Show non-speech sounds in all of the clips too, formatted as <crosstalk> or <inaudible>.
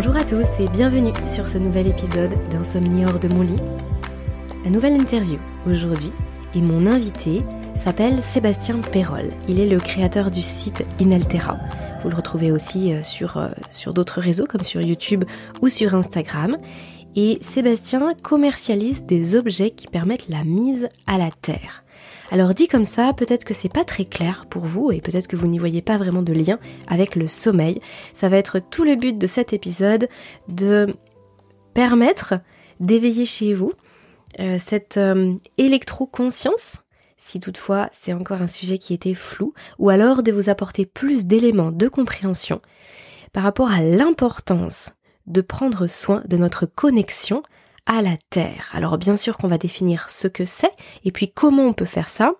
Bonjour à tous et bienvenue sur ce nouvel épisode d'Insomnie hors de mon lit. La nouvelle interview aujourd'hui et mon invité s'appelle Sébastien Perrol. Il est le créateur du site Inaltera. Vous le retrouvez aussi euh, sur, euh, sur d'autres réseaux comme sur YouTube ou sur Instagram. Et Sébastien commercialise des objets qui permettent la mise à la terre. Alors dit comme ça, peut-être que c'est pas très clair pour vous et peut-être que vous n'y voyez pas vraiment de lien avec le sommeil. Ça va être tout le but de cet épisode de permettre d'éveiller chez vous euh, cette euh, électro-conscience si toutefois c'est encore un sujet qui était flou, ou alors de vous apporter plus d'éléments de compréhension par rapport à l'importance de prendre soin de notre connexion la Terre. Alors bien sûr qu'on va définir ce que c'est et puis comment on peut faire ça.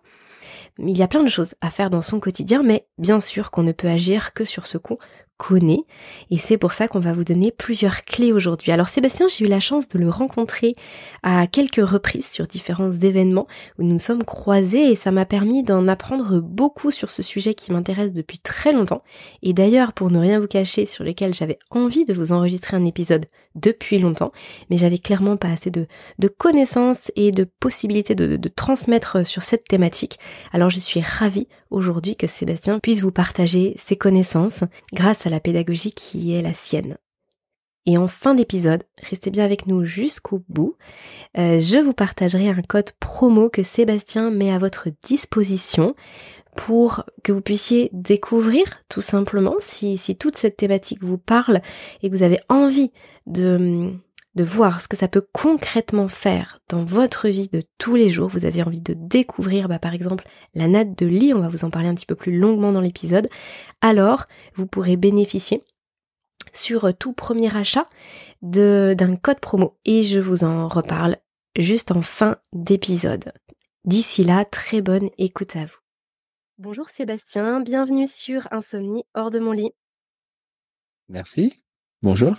Il y a plein de choses à faire dans son quotidien, mais bien sûr qu'on ne peut agir que sur ce qu'on connaît. Et c'est pour ça qu'on va vous donner plusieurs clés aujourd'hui. Alors Sébastien, j'ai eu la chance de le rencontrer à quelques reprises sur différents événements où nous nous sommes croisés et ça m'a permis d'en apprendre beaucoup sur ce sujet qui m'intéresse depuis très longtemps. Et d'ailleurs, pour ne rien vous cacher, sur lequel j'avais envie de vous enregistrer un épisode depuis longtemps, mais j'avais clairement pas assez de, connaissances et de possibilités de, de transmettre sur cette thématique. Alors je suis ravie aujourd'hui que Sébastien puisse vous partager ses connaissances grâce à la pédagogie qui est la sienne. Et en fin d'épisode, restez bien avec nous jusqu'au bout, euh, je vous partagerai un code promo que Sébastien met à votre disposition pour que vous puissiez découvrir tout simplement si, si toute cette thématique vous parle et que vous avez envie de de voir ce que ça peut concrètement faire dans votre vie de tous les jours. Vous avez envie de découvrir, bah, par exemple, la natte de lit, on va vous en parler un petit peu plus longuement dans l'épisode. Alors, vous pourrez bénéficier sur tout premier achat d'un code promo et je vous en reparle juste en fin d'épisode. D'ici là, très bonne écoute à vous. Bonjour Sébastien, bienvenue sur Insomnie hors de mon lit. Merci. Bonjour.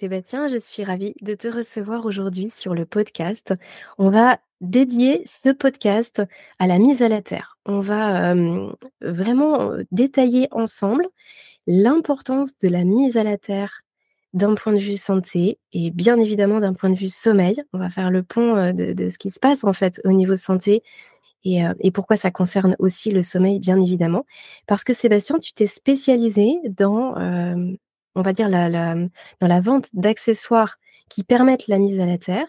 Sébastien, je suis ravie de te recevoir aujourd'hui sur le podcast. On va dédier ce podcast à la mise à la terre. On va vraiment détailler ensemble l'importance de la mise à la terre d'un point de vue santé et bien évidemment d'un point de vue sommeil. On va faire le pont de, ce qui se passe en fait au niveau santé et, et, pourquoi ça concerne aussi le sommeil, bien évidemment. Parce que Sébastien, tu t'es spécialisé dans on va dire, dans la vente d'accessoires qui permettent la mise à la terre.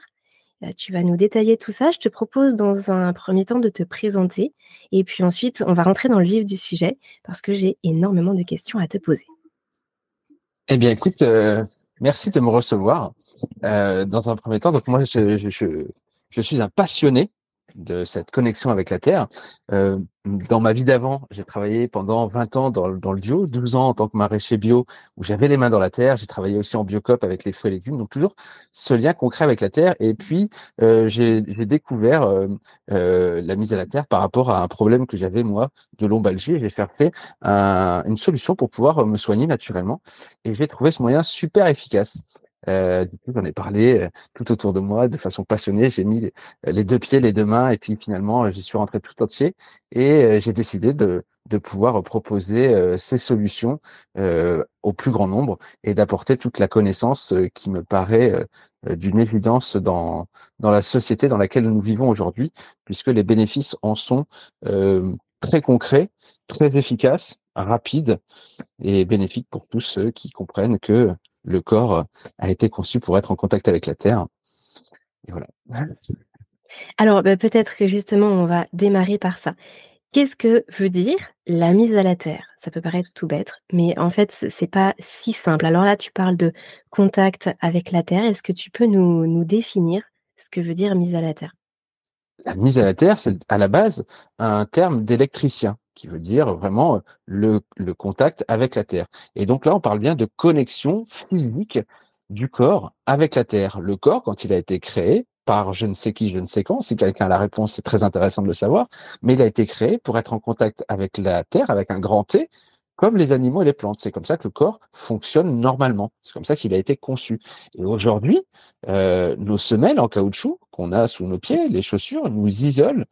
Euh, tu vas nous détailler tout ça. Je te propose dans un premier temps de te présenter et puis ensuite on va rentrer dans le vif du sujet parce que j'ai énormément de questions à te poser. Eh bien écoute, euh, merci de me recevoir. Euh, dans un premier temps, donc moi je suis un passionné de cette connexion avec la Terre. Euh, dans ma vie d'avant, j'ai travaillé pendant 20 ans dans, le bio, 12 ans en tant que maraîcher bio, où j'avais les mains dans la terre. J'ai travaillé aussi en biocop avec les fruits et légumes, donc toujours ce lien concret avec la terre. Et puis, euh, j'ai découvert euh, la mise à la terre par rapport à un problème que j'avais, moi, de lombalgie. J'ai fait une solution pour pouvoir me soigner naturellement. Et j'ai trouvé ce moyen super efficace. Euh, du coup, j'en ai parlé euh, tout autour de moi de façon passionnée. J'ai mis les deux pieds, les deux mains, et puis finalement, j'y suis rentré tout entier. Et euh, j'ai décidé de, de pouvoir proposer ces solutions au plus grand nombre et d'apporter toute la connaissance qui me paraît d'une évidence dans, dans la société dans laquelle nous vivons aujourd'hui, puisque les bénéfices en sont très concrets, très efficaces, rapides et bénéfiques pour tous ceux qui comprennent que le corps a été conçu pour être en contact avec la terre. Et voilà. Alors, bah, peut-être que justement, on va démarrer par ça. Qu'est-ce que veut dire la mise à la terre? Ça peut paraître tout bête, mais en fait, c'est pas si simple. Alors là, tu parles de contact avec la terre. Est-ce que tu peux nous définir ce que veut dire mise à la terre? La mise à la terre, c'est à la base un terme d'électricien qui veut dire vraiment euh, le, le, contact avec la Terre. Et donc là, on parle bien de connexion physique du corps avec la Terre. Le corps, quand il a été créé par je ne sais qui, je ne sais quand, si quelqu'un a la réponse, c'est très intéressant de le savoir, mais il a été créé pour être en contact avec la Terre, avec un grand T, comme les animaux et les plantes. C'est comme ça que le corps fonctionne normalement. C'est comme ça qu'il a été conçu. Et aujourd'hui, euh, nos semelles en caoutchouc qu'on a sous nos pieds, les chaussures, nous isolent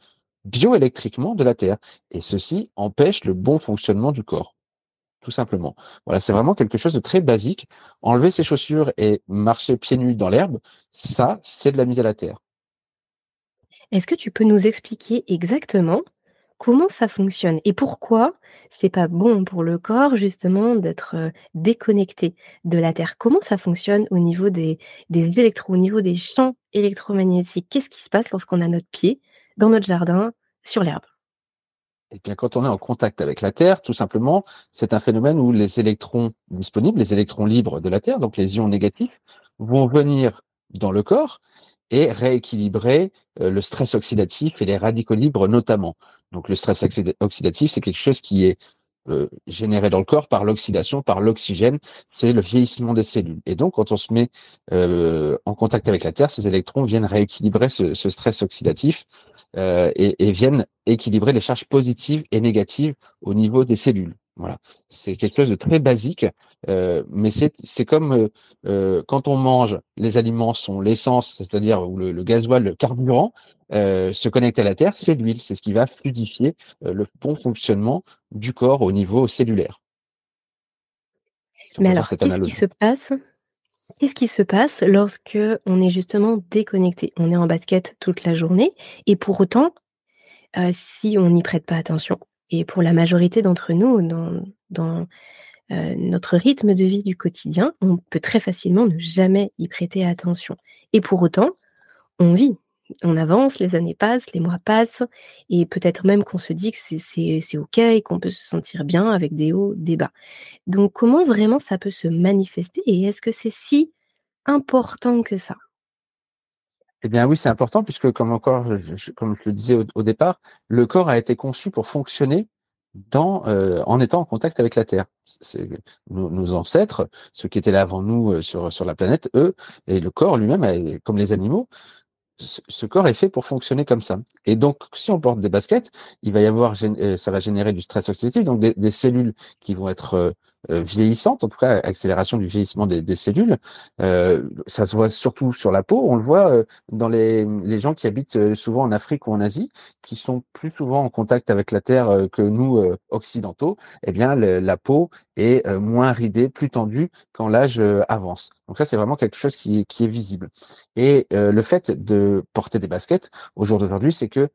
bioélectriquement de la Terre. Et ceci empêche le bon fonctionnement du corps. tout simplement. Voilà, c'est vraiment quelque chose de très basique. Enlever ses chaussures et marcher pieds nus dans l'herbe, ça, c'est de la mise à la terre. Est-ce que tu peux nous expliquer exactement comment ça fonctionne et pourquoi c'est pas bon pour le corps justement d'être déconnecté de la Terre? Comment ça fonctionne au niveau des, électrons, au niveau des champs électromagnétiques? Qu'est-ce qui se passe lorsqu'on a notre pied dans notre jardin sur l'herbe? Eh bien, quand on est en contact avec la Terre, tout simplement, c'est un phénomène où les électrons disponibles, les électrons libres de la Terre, donc les ions négatifs, vont venir dans le corps et rééquilibrer le stress oxydatif et les radicaux libres notamment. Donc le stress oxydatif, c'est quelque chose qui est généré dans le corps par l'oxydation, par l'oxygène, c'est le vieillissement des cellules. Et donc quand on se met en contact avec la Terre, ces électrons viennent rééquilibrer ce, ce stress oxydatif euh, et, et, viennent équilibrer les charges positives et négatives au niveau des cellules. Voilà, c'est quelque chose de très basique, euh, mais c'est comme euh, euh, quand on mange, les aliments sont l'essence, c'est-à-dire où le, le, gasoil, le carburant, euh, se connecte à la terre, c'est l'huile, c'est ce qui va fluidifier le bon fonctionnement du corps au niveau cellulaire. mais alors, qu'est-ce qui se passe Qu'est-ce qui se passe lorsque on est justement déconnecté? On est en basket toute la journée et pour autant, euh, si on n'y prête pas attention, et pour la majorité d'entre nous, dans, euh, notre rythme de vie du quotidien, on peut très facilement ne jamais y prêter attention. Et pour autant, on vit, on avance, les années passent, les mois passent, et peut-être même qu'on se dit que c'est OK, qu'on peut se sentir bien avec des hauts, des bas. Donc comment vraiment ça peut se manifester et est-ce que c'est si important que ça? Eh bien oui, c'est important puisque comme encore, comme je le disais au, départ, le corps a été conçu pour fonctionner euh, en étant en contact avec la Terre. Nos, nos, ancêtres, ceux qui étaient là avant nous euh, sur, sur la planète, eux, et le corps lui-même, comme les animaux, ce corps est fait pour fonctionner comme ça. Et donc, si on porte des baskets, il va y avoir, euh, ça va générer du stress oxydatif, donc des, cellules qui vont être euh, euh, vieillissantes, en tout cas accélération du vieillissement des, cellules. ça se voit surtout sur la peau. On le voit dans les, les gens qui habitent souvent en Afrique ou en Asie, qui sont plus souvent en contact avec la terre que nous occidentaux. Eh bien, la peau est moins ridée, plus tendue quand l'âge avance. Donc ça, c'est vraiment quelque chose qui, qui est visible. Et le fait de porter des baskets au jour d'aujourd'hui, c'est que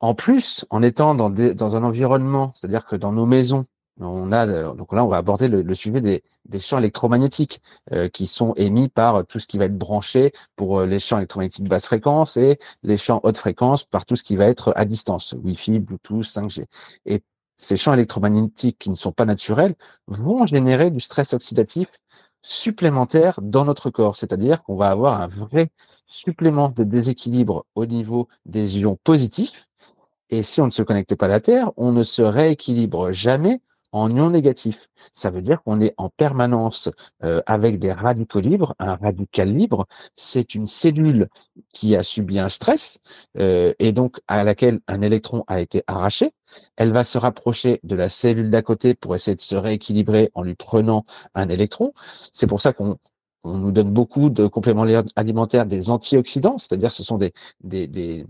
en plus, en étant dans, dans un environnement, c'est-à-dire que dans nos maisons, on a donc là on va aborder le, sujet des, champs électromagnétiques euh, qui sont émis par tout ce qui va être branché pour euh, les champs électromagnétiques basse fréquence et les champs haute fréquence par tout ce qui va être à distance, Wi-Fi, Bluetooth, 5G. Et ces champs électromagnétiques qui ne sont pas naturels vont générer du stress oxydatif supplémentaire dans notre corps, c'est-à-dire qu'on va avoir un vrai supplément de déséquilibre au niveau des ions positifs. Et si on ne se connecte pas à la Terre, on ne se rééquilibre jamais en ions négatifs. Ça veut dire qu'on est en permanence euh, avec des radicaux libres. Un radical libre, c'est une cellule qui a subi un stress euh, et donc à laquelle un électron a été arraché. Elle va se rapprocher de la cellule d'à côté pour essayer de se rééquilibrer en lui prenant un électron. C'est pour ça qu'on on nous donne beaucoup de compléments alimentaires, des antioxydants, c'est-à-dire ce sont des,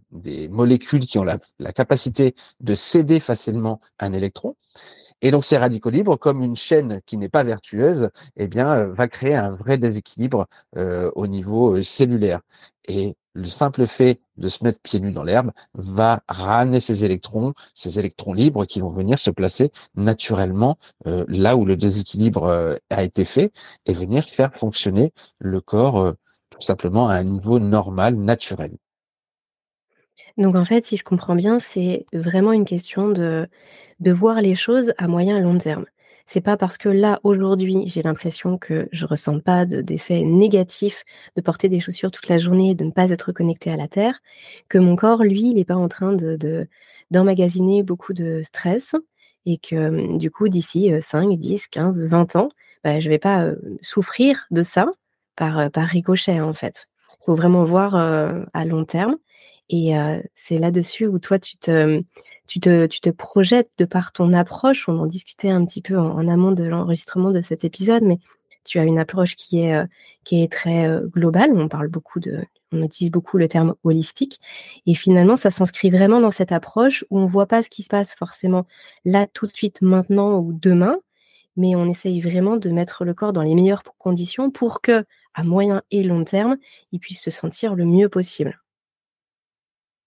molécules qui ont la capacité de céder facilement un électron. Et donc ces radicaux libres, comme une chaîne qui n'est pas vertueuse, eh bien, euh, va créer un vrai déséquilibre euh, au niveau euh, cellulaire. Et le simple fait de se mettre pieds nus dans l'herbe va ramener ces électrons, ces électrons libres qui vont venir se placer naturellement là où le déséquilibre a été fait et venir faire fonctionner le corps tout simplement à un niveau normal, naturel. Donc en fait, si je comprends bien, c'est vraiment une question de de voir les choses à moyen et long terme. C'est pas parce que là, aujourd'hui, j'ai l'impression que je ressens pas d'effet négatif de porter des chaussures toute la journée et de ne pas être connecté à la terre, que mon corps, lui, il n'est pas en train de, d'emmagasiner beaucoup de stress et que du coup, d'ici 5, 10, 15, 20 ans, bah, je vais pas euh, souffrir de ça par, euh, par ricochet, en fait. Il faut vraiment voir euh, à long terme. Et c'est là-dessus où toi, tu te, tu te, tu te projettes de par ton approche. On en discutait un petit peu en, amont de l'enregistrement de cet épisode, mais tu as une approche qui est, qui est très globale. On parle beaucoup de, on utilise beaucoup le terme holistique. Et finalement, ça s'inscrit vraiment dans cette approche où on voit pas ce qui se passe forcément là, tout de suite, maintenant ou demain, mais on essaye vraiment de mettre le corps dans les meilleures conditions pour que, à moyen et long terme, il puisse se sentir le mieux possible.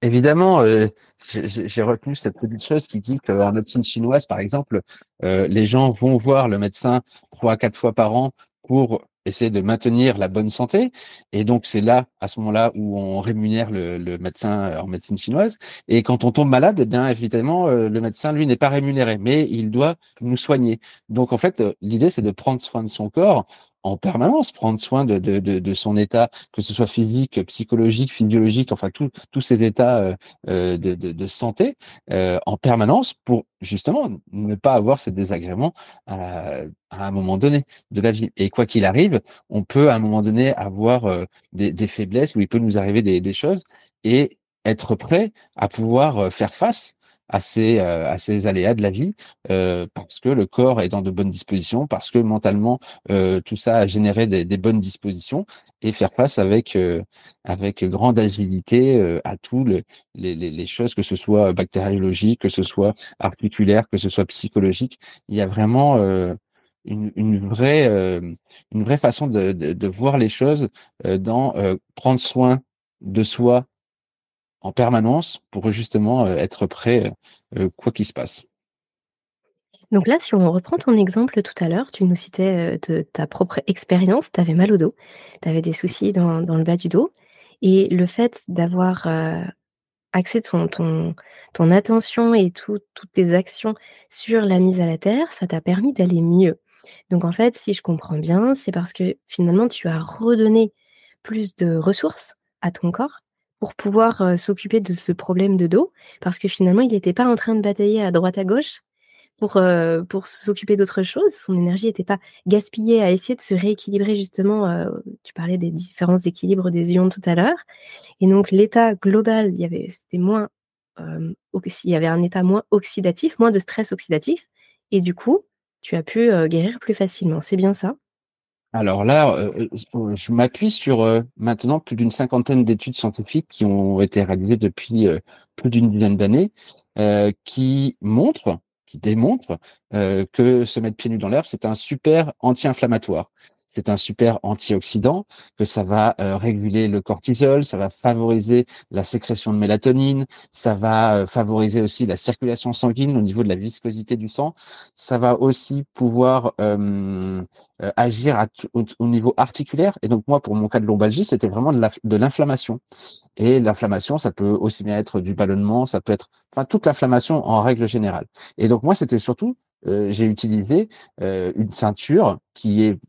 Évidemment, euh, j'ai retenu cette petite chose qui dit qu'en médecine chinoise, par exemple, euh, les gens vont voir le médecin trois à quatre fois par an pour essayer de maintenir la bonne santé. Et donc, c'est là, à ce moment-là, où on rémunère le, le, médecin en médecine chinoise. Et quand on tombe malade, eh bien, évidemment, euh, le médecin, lui, n'est pas rémunéré, mais il doit nous soigner. Donc, en fait, l'idée, c'est de prendre soin de son corps en permanence, prendre soin de, de, de, son état, que ce soit physique, psychologique, physiologique, enfin tous ces états euh, euh de, santé euh, en permanence pour justement ne pas avoir ces désagréments à, un moment donné de la vie. Et quoi qu'il arrive, on peut à un moment donné avoir euh, des, des, faiblesses où il peut nous arriver des, des choses et être prêt à pouvoir faire face à ces, euh, à ces aléas de la vie, euh, parce que le corps est dans de bonnes dispositions, parce que mentalement, euh, tout ça a généré des, des, bonnes dispositions, et faire face avec, avec grande agilité à tous les, les, les, choses, que ce soit bactériologique, que ce soit articulaire, que ce soit psychologique. Il y a vraiment une, une, vraie, une vraie façon de, de, de voir les choses dans prendre soin de soi en permanence pour justement euh, être prêt euh, quoi qu'il se passe. Donc là, si on reprend ton exemple tout à l'heure, tu nous citais euh, de ta propre expérience, tu avais mal au dos, tu avais des soucis dans, dans, le bas du dos, et le fait d'avoir euh, axé ton, ton, ton, attention et tout, toutes tes actions sur la mise à la terre, ça t'a permis d'aller mieux. Donc en fait, si je comprends bien, c'est parce que finalement, tu as redonné plus de ressources à ton corps pour pouvoir s'occuper de ce problème de dos, parce que finalement, il n'était pas en train de batailler à droite à gauche pour, pour s'occuper d'autre chose. Son énergie n'était pas gaspillée à essayer de se rééquilibrer justement. tu parlais des différents équilibres des ions tout à l'heure. Et donc, l'état global, il y avait, c'était moins, il y avait un état moins oxydatif, moins de stress oxydatif. Et du coup, tu as pu guérir plus facilement. C'est bien ça? Alors là, euh, euh, je m'appuie sur euh, maintenant plus d'une cinquantaine d'études scientifiques qui ont été réalisées depuis plus d'une dizaine d'années, qui montrent, qui démontrent que se mettre pieds nus dans l'herbe, c'est un super anti-inflammatoire c'est un super antioxydant, que ça va euh, réguler le cortisol, ça va favoriser la sécrétion de mélatonine, ça va euh, favoriser aussi la circulation sanguine au niveau de la viscosité du sang, ça va aussi pouvoir euh, agir au, niveau articulaire. Et donc moi, pour mon cas de lombalgie, c'était vraiment de l'inflammation. Et l'inflammation, ça peut aussi bien être du ballonnement, ça peut être, enfin, toute l'inflammation en règle générale. Et donc moi, c'était surtout j'ai utilisé une ceinture qui est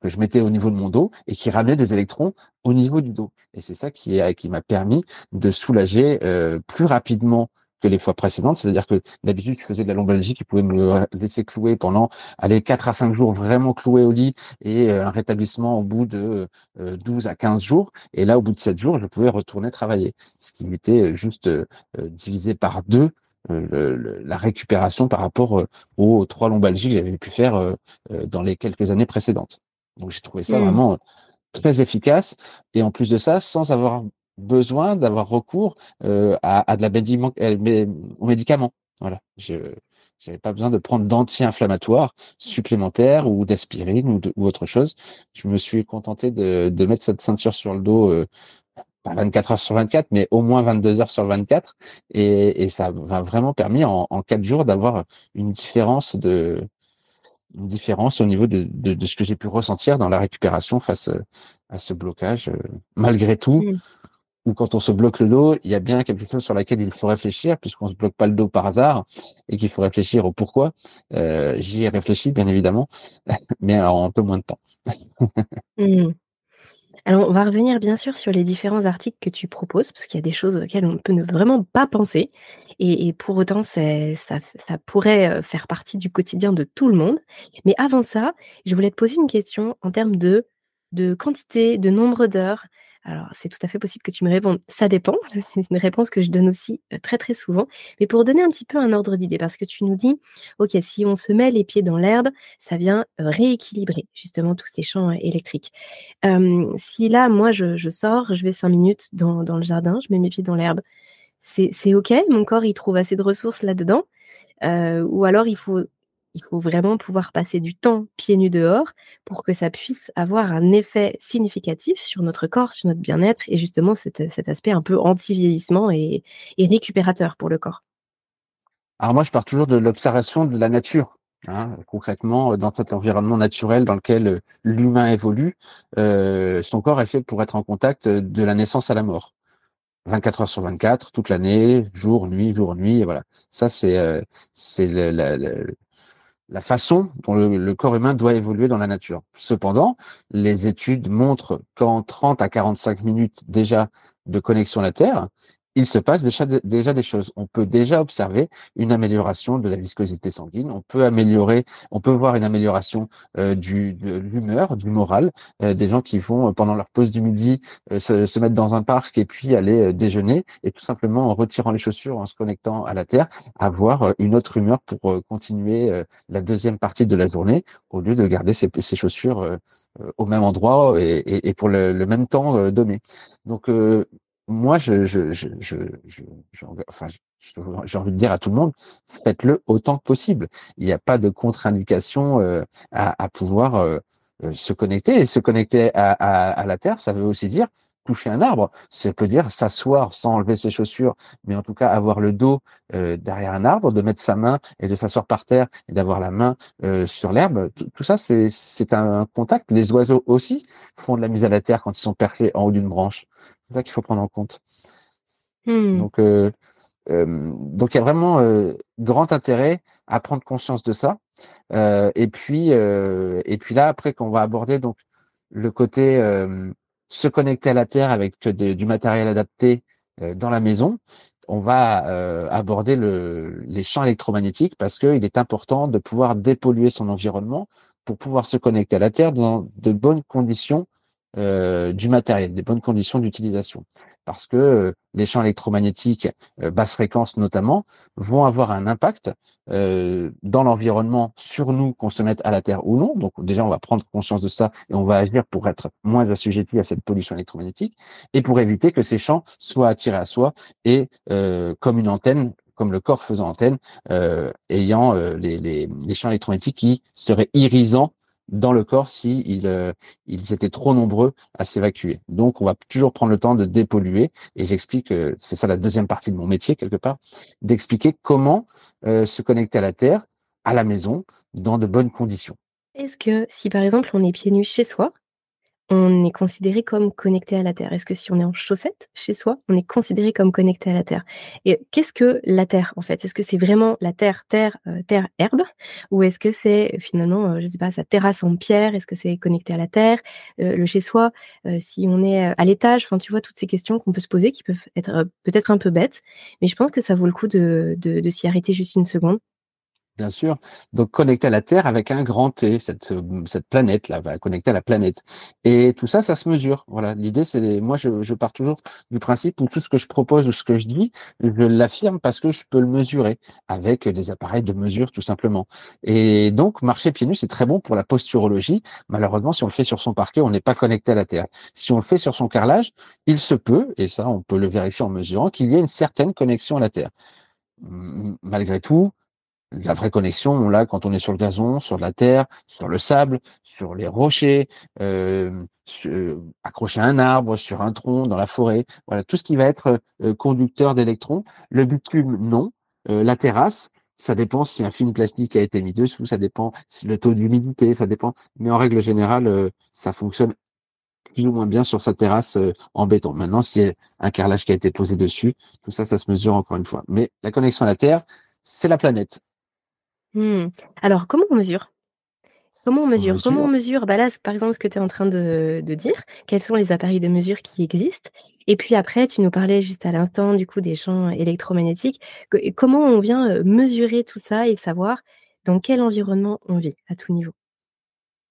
que je mettais au niveau de mon dos et qui ramenait des électrons au niveau du dos. Et c'est ça qui, qui m'a permis de soulager euh, plus rapidement que les fois précédentes. C'est-à-dire que d'habitude, je faisais de la lombalgie qui pouvait me laisser clouer pendant aller 4 à 5 jours vraiment cloué au lit et euh, un rétablissement au bout de 12 euh, à 15 jours. Et là, au bout de 7 jours, je pouvais retourner travailler. Ce qui était juste divisé par deux la récupération par rapport aux trois lombalgies que j'avais pu faire dans les quelques années précédentes. Donc j'ai trouvé ça mmh. vraiment très efficace. Et en plus de ça, sans avoir besoin d'avoir recours euh, à, de la euh, aux médicaments. Voilà. Je n'avais pas besoin de prendre d'anti-inflammatoires supplémentaires ou d'aspirine ou, ou, autre chose. Je me suis contenté de, de mettre cette ceinture sur le dos. Euh, pas 24 heures sur 24, mais au moins 22 heures sur 24. Et, et ça m'a vraiment permis en, en 4 jours d'avoir une différence de, une différence au niveau de, de, de ce que j'ai pu ressentir dans la récupération face euh, à ce blocage. Euh, malgré tout, mm. ou quand on se bloque le dos, il y a bien quelque chose sur laquelle il faut réfléchir, puisqu'on se bloque pas le dos par hasard, et qu'il faut réfléchir au pourquoi. Euh, J'y ai réfléchi, bien évidemment, <laughs> mais en un peu moins de temps. mm. Alors, on va revenir bien sûr sur les différents articles que tu proposes, parce qu'il y a des choses auxquelles on ne peut vraiment pas penser. Et, pour autant, ça, pourrait euh, faire partie du quotidien de tout le monde. Mais avant ça, je voulais te poser une question en termes de quantité, de nombre d'heures. Alors, c'est tout à fait possible que tu me répondes. Ça dépend. <laughs> C'est une réponse que je donne aussi euh, très, très souvent. Mais pour donner un petit peu un ordre d'idée, parce que tu nous dis, OK, si on se met les pieds dans l'herbe, ça vient euh, rééquilibrer justement tous ces champs euh, électriques. si là, moi, je, sors, je vais cinq minutes dans, le jardin, je mets mes pieds dans l'herbe, c'est OK? Mon corps, il trouve assez de ressources là-dedans? Ou alors, il faut il faut vraiment pouvoir passer du temps pieds nus dehors pour que ça puisse avoir un effet significatif sur notre corps, sur notre bien-être et justement cet, aspect un peu anti-vieillissement et, récupérateur pour le corps. Alors moi, je pars toujours de l'observation de la nature. Hein. concrètement, dans cet environnement naturel dans lequel euh, l'humain évolue, euh, son corps est fait pour être en contact de la naissance à la mort. 24 heures sur 24, toute l'année, jour, nuit, jour, nuit. Ça, c'est euh, la, façon dont le, corps humain doit évoluer dans la nature. Cependant, les études montrent qu'en 30 à 45 minutes déjà de connexion à la Terre, il se passe déjà, déjà des choses. On peut déjà observer une amélioration de la viscosité sanguine. On peut améliorer, on peut voir une amélioration euh, du, de l'humeur, du moral. Euh, des gens qui vont euh, pendant leur pause du midi se, se, mettre dans un parc et puis aller déjeuner et tout simplement en retirant les chaussures, en se connectant à la terre, avoir une autre humeur pour continuer la deuxième partie de la journée au lieu de garder ses, ses chaussures au même endroit et, et, et pour le, le, même temps donné. Donc moi, je, je, je, je, j'ai envie de dire à tout le monde, faites-le autant que possible. Il n'y a pas de contre-indication euh, à, pouvoir euh, euh, se connecter. Et se connecter à, la Terre, ça veut aussi dire toucher un arbre. Ça peut dire s'asseoir sans enlever ses chaussures, mais en tout cas avoir le dos derrière un arbre, de mettre sa main et de s'asseoir par terre et d'avoir la main sur l'herbe. Tout, ça, c'est un contact. Les oiseaux aussi font de la mise à la terre quand ils sont perchés en haut d'une branche. C'est ça qu'il faut prendre en compte. Hmm. Donc, euh, euh, donc il y a vraiment euh, grand intérêt à prendre conscience de ça. et puis, et puis là, après, qu'on va aborder donc le côté se connecter à la terre avec du matériel adapté dans la maison, on va aborder le, les champs électromagnétiques parce qu'il est important de pouvoir dépolluer son environnement pour pouvoir se connecter à la terre dans de bonnes conditions euh, du matériel, des bonnes conditions d'utilisation. Parce que euh, les champs électromagnétiques, euh, basse fréquence notamment, vont avoir un impact dans l'environnement sur nous, qu'on se mette à la Terre ou non. Donc déjà, on va prendre conscience de ça et on va agir pour être moins assujetti à cette pollution électromagnétique et pour éviter que ces champs soient attirés à soi et comme une antenne comme le corps faisant antenne, ayant les, les, les, champs électromagnétiques qui seraient irisants dans le corps si euh, ils étaient trop nombreux à s'évacuer. Donc, on va toujours prendre le temps de dépolluer. Et j'explique, euh, c'est ça la deuxième partie de mon métier quelque part, d'expliquer comment euh, se connecter à la Terre, à la maison, dans de bonnes conditions. Est-ce que si par exemple on est pieds nus chez soi, on est considéré comme connecté à la Terre? Est-ce que si on est en chaussette chez soi, on est considéré comme connecté à la Terre? Et qu'est-ce que la Terre en fait? Est-ce que c'est vraiment la Terre, terre, euh, terre, herbe? Ou est-ce que c'est finalement, euh, je sais pas, sa terrasse en pierre? Est-ce que c'est connecté à la Terre? Euh, Le chez soi, si on est à l'étage, enfin tu vois toutes ces questions qu'on peut se poser qui peuvent être peut-être un peu bêtes, mais je pense que ça vaut le coup de, de s'y arrêter juste une seconde Bien sûr. Donc connecter à la Terre avec un grand T, cette, cette planète là, va connecter à la planète. Et tout ça, ça se mesure. Voilà. L'idée, c'est moi, je, je, pars toujours du principe où tout ce que je propose ou ce que je dis, je l'affirme parce que je peux le mesurer avec des appareils de mesure, tout simplement. Et donc, marcher pieds nus, c'est très bon pour la posturologie. Malheureusement, si on le fait sur son parquet, on n'est pas connecté à la Terre. Si on le fait sur son carrelage, il se peut, et ça, on peut le vérifier en mesurant, qu'il y ait une certaine connexion à la Terre. Malgré tout, la vraie connexion, on l'a quand on est sur le gazon, sur la terre, sur le sable, sur les rochers, euh, accroché à un arbre, sur un tronc, dans la forêt. Voilà, tout ce qui va être euh, conducteur d'électrons. Le bitume, non. Euh, la terrasse, ça dépend si un film plastique a été mis dessous, ça dépend si le taux d'humidité, ça dépend. Mais en règle générale, euh, ça fonctionne plus ou moins bien sur sa terrasse en béton. Maintenant, s'il y a un carrelage qui a été posé dessus, tout ça, ça se mesure encore une fois. Mais la connexion à la Terre, c'est la planète. Mmh. Alors, comment on mesure? Comment on mesure? Comment on mesure. bah là, par exemple, ce que tu es en train de, dire, quels sont les appareils de mesure qui existent? Et puis après, tu nous parlais juste à l'instant du coup des champs électromagnétiques. comment on vient mesurer tout ça et savoir dans quel environnement on vit à tout niveau?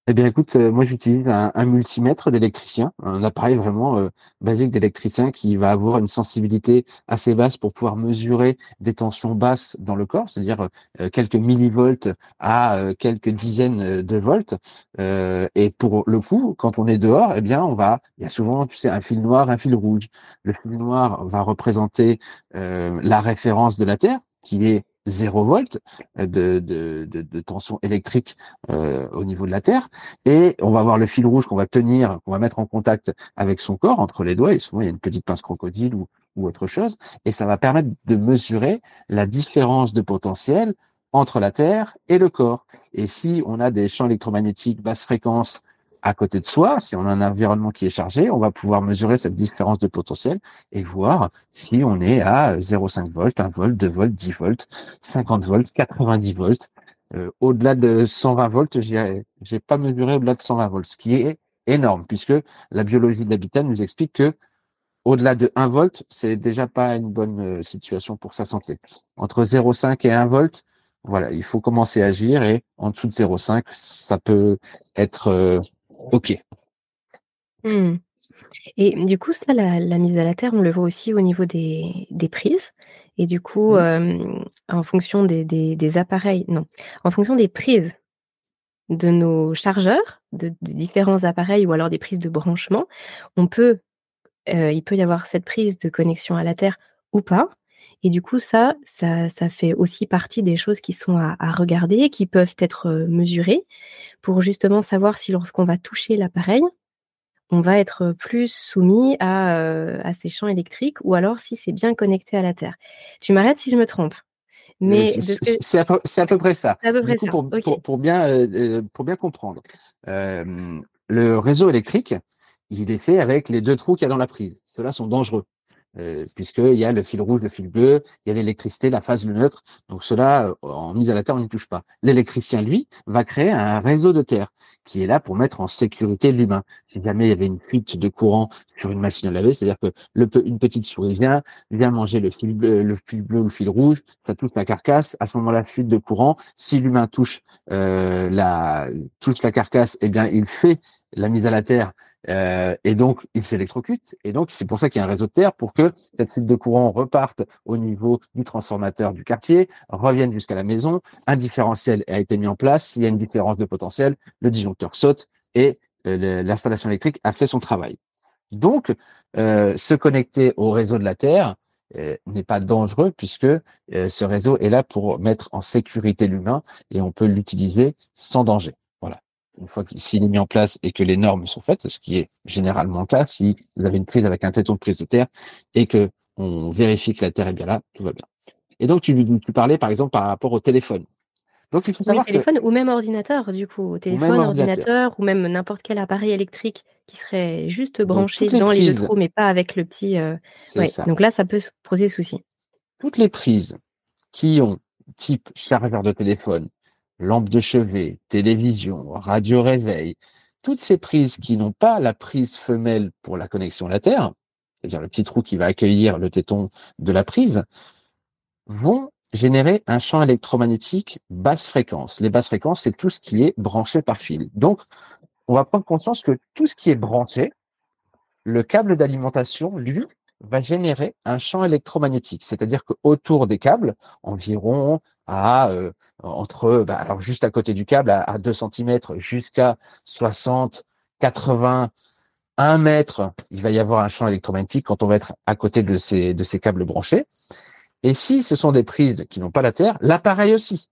Eh bien, écoute, euh, moi j'utilise un, multimètre d'électricien, un appareil vraiment euh, basique d'électricien qui va avoir une sensibilité assez basse pour pouvoir mesurer des tensions basses dans le corps, c'est-à-dire euh, quelques millivolts à quelques dizaines de volts. et pour le coup, quand on est dehors, eh bien, on va, il y a souvent, tu sais, un fil noir, un fil rouge. Le fil noir va représenter la référence de la Terre, qui est 0 volts de, tension électrique euh, au niveau de la Terre. Et on va avoir le fil rouge qu'on va tenir, qu'on va mettre en contact avec son corps, entre les doigts. Et souvent, il y a une petite pince crocodile ou, ou autre chose. Et ça va permettre de mesurer la différence de potentiel entre la Terre et le corps. Et si on a des champs électromagnétiques basse fréquence à côté de soi, si on a un environnement qui est chargé, on va pouvoir mesurer cette différence de potentiel et voir si on est à 0,5 volts, 1 volt, 2 volts, 10 volts, 50 volts, 90 volts. Euh, au-delà de 120 volts, j'ai pas mesuré au-delà de 120 volts, ce qui est énorme puisque la biologie de l'habitat nous explique que au-delà de 1 volt, c'est déjà pas une bonne euh, situation pour sa santé. Entre 0,5 et 1 volt, voilà, il faut commencer à agir et en dessous de 0,5, ça peut être euh, OK. Mmh. Et du coup, ça, la, mise à la terre, on le voit aussi au niveau des, prises. Et du coup, mmh. en fonction des, appareils, non, en fonction des prises de nos chargeurs, de, différents appareils ou alors des prises de branchement, on peut, il peut y avoir cette prise de connexion à la terre ou pas. Et du coup, ça, ça, ça fait aussi partie des choses qui sont à, à regarder, qui peuvent être mesurées pour justement savoir si lorsqu'on va toucher l'appareil, on va être plus soumis à, à, ces champs électriques ou alors si c'est bien connecté à la Terre. Tu m'arrêtes si je me trompe. Mais c'est à, peu près ça. À peu près ça. Pour, pour, bien, pour bien comprendre, euh, le réseau électrique, il est fait avec les deux trous qu'il y a dans la prise. Ceux-là sont dangereux. Euh, puisqu'il y a le fil rouge, le fil bleu, il y a l'électricité, la phase, le neutre. Donc cela, euh, en mise à la terre, on n'y touche pas. L'électricien, lui, va créer un réseau de terre qui est là pour mettre en sécurité l'humain. Si jamais il y avait une fuite de courant sur une machine à laver, c'est-à-dire que une petite souris vient, vient manger le fil bleu, le fil bleu ou le fil rouge, ça touche la carcasse. À ce moment-là, fuite de courant. Si l'humain touche euh, la touche la carcasse, eh bien, il fait la mise à la terre euh, et donc il s'électrocute. Et donc c'est pour ça qu'il y a un réseau de terre pour que cette fuite de courant reparte au niveau du transformateur du quartier, revienne jusqu'à la maison. Un différentiel a été mis en place. S'il y a une différence de potentiel, le disjoncteur saute et euh, l'installation électrique a fait son travail. Donc euh, se connecter au réseau de la terre n'est pas dangereux puisque ce réseau est là pour mettre en sécurité l'humain et on peut l'utiliser sans danger une fois qu'il est mis en place et que les normes sont faites, ce qui est généralement le cas, si vous avez une prise avec un téton de prise de terre et que on vérifie que la terre est bien là, tout va bien. Et donc tu, tu parlais par exemple par rapport au téléphone. Donc il faut savoir oui, téléphone ou même ordinateur du coup, téléphone, ordinateur. ou même n'importe quel appareil électrique qui serait juste branché dans les, deux trous mais pas avec le petit. Euh, donc là ça peut poser souci. Toutes les prises qui ont type chargeur de téléphone, lampe de chevet, télévision, radio réveil, toutes ces prises qui n'ont pas la prise femelle pour la connexion à la Terre, c'est-à-dire le petit trou qui va accueillir le téton de la prise, vont générer un champ électromagnétique basse fréquence. Les basses fréquences, c'est tout ce qui est branché par fil. Donc, on va prendre conscience que tout ce qui est branché, le câble d'alimentation, lui, va générer un champ électromagnétique. C'est-à-dire qu'autour des câbles, environ à euh, entre, bah, alors juste à côté du câble, à, 2 cm jusqu'à 60, 80, 1 mètre, il va y avoir un champ électromagnétique quand on va être à côté de ces, de ces câbles branchés. Et si ce sont des prises qui n'ont pas la Terre, l'appareil aussi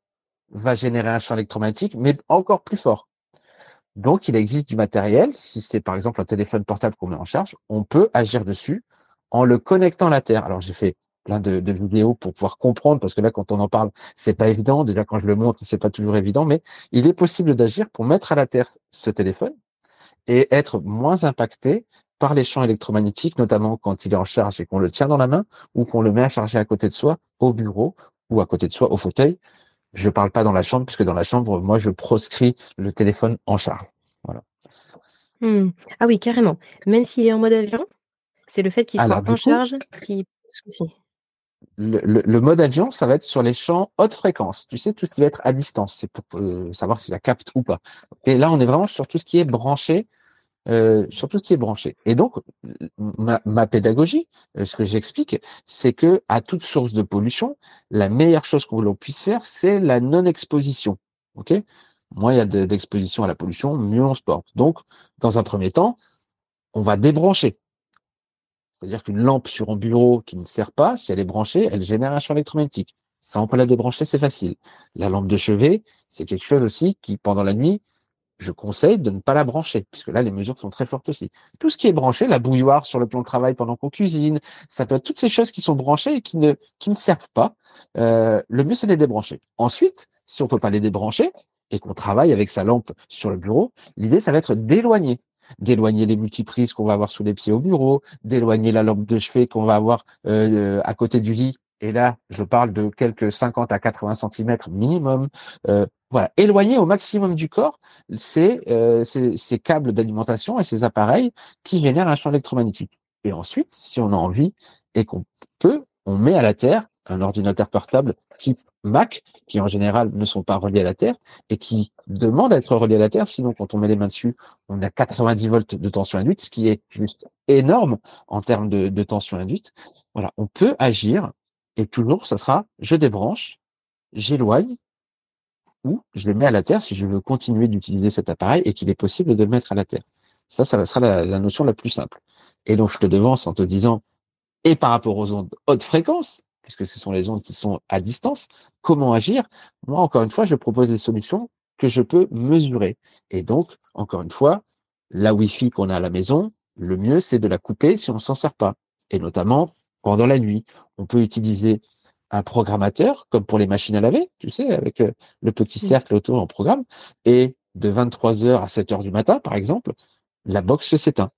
va générer un champ électromagnétique, mais encore plus fort. Donc, il existe du matériel. Si c'est par exemple un téléphone portable qu'on met en charge, on peut agir dessus en le connectant à la Terre. Alors j'ai fait plein de, vidéos pour pouvoir comprendre, parce que là, quand on en parle, c'est pas évident. Déjà, quand je le montre, c'est pas toujours évident, mais il est possible d'agir pour mettre à la Terre ce téléphone et être moins impacté par les champs électromagnétiques, notamment quand il est en charge et qu'on le tient dans la main ou qu'on le met à charger à côté de soi au bureau ou à côté de soi au fauteuil. Je parle pas dans la chambre, puisque dans la chambre, moi, je proscris le téléphone en charge. Mmh. Ah oui, carrément. Même s'il est en mode avion c'est le fait qu'il soit en charge qui souci. Le, le, mode avion, ça va être sur les champs haute fréquence. Tu sais, tout ce qui va être à distance, c'est pour euh, savoir si ça capte ou pas. Et là, on est vraiment sur tout ce qui est branché, euh, sur tout ce qui est branché. Et donc, ma, ma pédagogie, euh, ce que j'explique, c'est que à toute source de pollution, la meilleure chose que l'on puisse faire, c'est la non-exposition. Ok? Moins il y a d'exposition à la pollution, mieux on se porte. Donc, dans un premier temps, on va débrancher. C'est-à-dire qu'une lampe sur un bureau qui ne sert pas, si elle est branchée, elle génère un champ électromagnétique. Ça, on peut la débrancher, c'est facile. La lampe de chevet, c'est quelque chose aussi qui, pendant la nuit, je conseille de ne pas la brancher, puisque là, les mesures sont très fortes aussi. Tout ce qui est branché, la bouilloire sur le plan de travail pendant qu'on cuisine, ça peut être toutes ces choses qui sont branchées et qui ne, qui ne servent pas. Euh, le mieux, c'est de les débrancher. Ensuite, si on peut pas les débrancher et qu'on travaille avec sa lampe sur le bureau, l'idée, ça va être d'éloigner d'éloigner les multiprises qu'on va avoir sous les pieds au bureau, d'éloigner la lampe de chevet qu'on va avoir euh, à côté du lit. Et là, je parle de quelques 50 à 80 cm minimum. Euh, voilà, éloigner au maximum du corps ces, euh, ces, ces câbles d'alimentation et ces appareils qui génèrent un champ électromagnétique. Et ensuite, si on a envie et qu'on peut, on met à la terre un ordinateur portable type Mac, qui en général ne sont pas reliés à la Terre et qui demandent à être reliés à la Terre. Sinon, quand on met les mains dessus, on a 90 volts de tension induite, ce qui est juste énorme en termes de, tension induite. Voilà, on peut agir et toujours, ça sera je débranche, j'éloigne ou je le mets à la Terre si je veux continuer d'utiliser cet appareil et qu'il est possible de le mettre à la Terre. Ça, ça sera la, la notion la plus simple. Et donc, je te devance en te disant, et par rapport aux ondes haute fréquence, puisque ce sont les ondes qui sont à distance, comment agir? Moi, encore une fois, je propose des solutions que je peux mesurer. Et donc, encore une fois, la Wi-Fi qu'on a à la maison, le mieux, c'est de la couper si on ne s'en sert pas. Et notamment pendant la nuit. On peut utiliser un programmateur, comme pour les machines à laver, tu sais, avec euh, le petit cercle autour en programme. Et de 23h à 7h du matin, par exemple, la box s'éteint.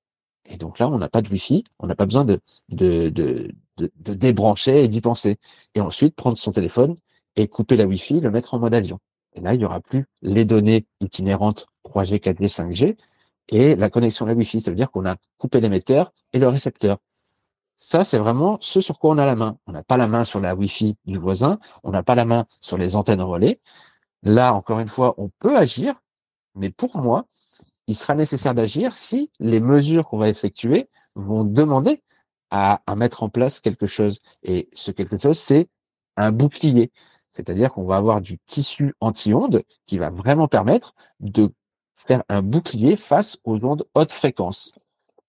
Et donc là, on n'a pas de Wi-Fi, on n'a pas besoin de, de, de, de, débrancher et d'y penser. Et ensuite, prendre son téléphone et couper la Wi-Fi, le mettre en mode avion. Et là, il n'y aura plus les données itinérantes 3G, 4G, 5G et la connexion à la Wi-Fi. Ça veut dire qu'on a coupé l'émetteur et le récepteur. Ça, c'est vraiment ce sur quoi on a la main. On n'a pas la main sur la Wi-Fi du voisin, on n'a pas la main sur les antennes relais. Là, encore une fois, on peut agir, mais pour moi, il sera nécessaire d'agir si les mesures qu'on va effectuer vont demander à, mettre en place quelque chose. Et ce quelque chose, c'est un bouclier. C'est-à-dire qu'on va avoir du tissu anti-ondes qui va vraiment permettre de faire un bouclier face aux ondes haute fréquence.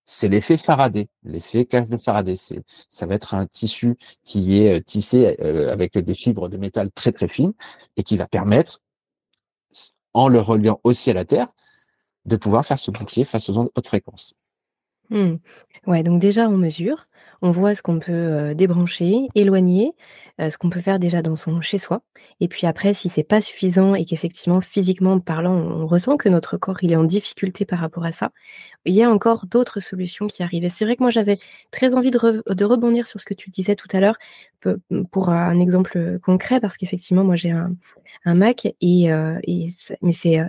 C'est l'effet Faraday, l'effet cage de Faraday. C'est, ça va être un tissu qui est euh, tissé euh, avec des fibres de métal très très fines et qui va permettre, en le reliant aussi à la Terre, de pouvoir faire ce bouclier face aux ondes haute fréquence. Mmh. Ouais, donc déjà on mesure, on voit ce qu'on peut débrancher, éloigner, ce qu'on peut faire déjà dans son chez-soi. Et puis après, si c'est pas suffisant et qu'effectivement, physiquement parlant, on ressent que notre corps il est en difficulté par rapport à ça, il y a encore d'autres solutions qui arrivent. c'est vrai que moi, j'avais très envie de, rebondir sur ce que tu disais tout à l'heure pour un exemple concret, parce qu'effectivement, moi, j'ai un, Mac et, mais c'est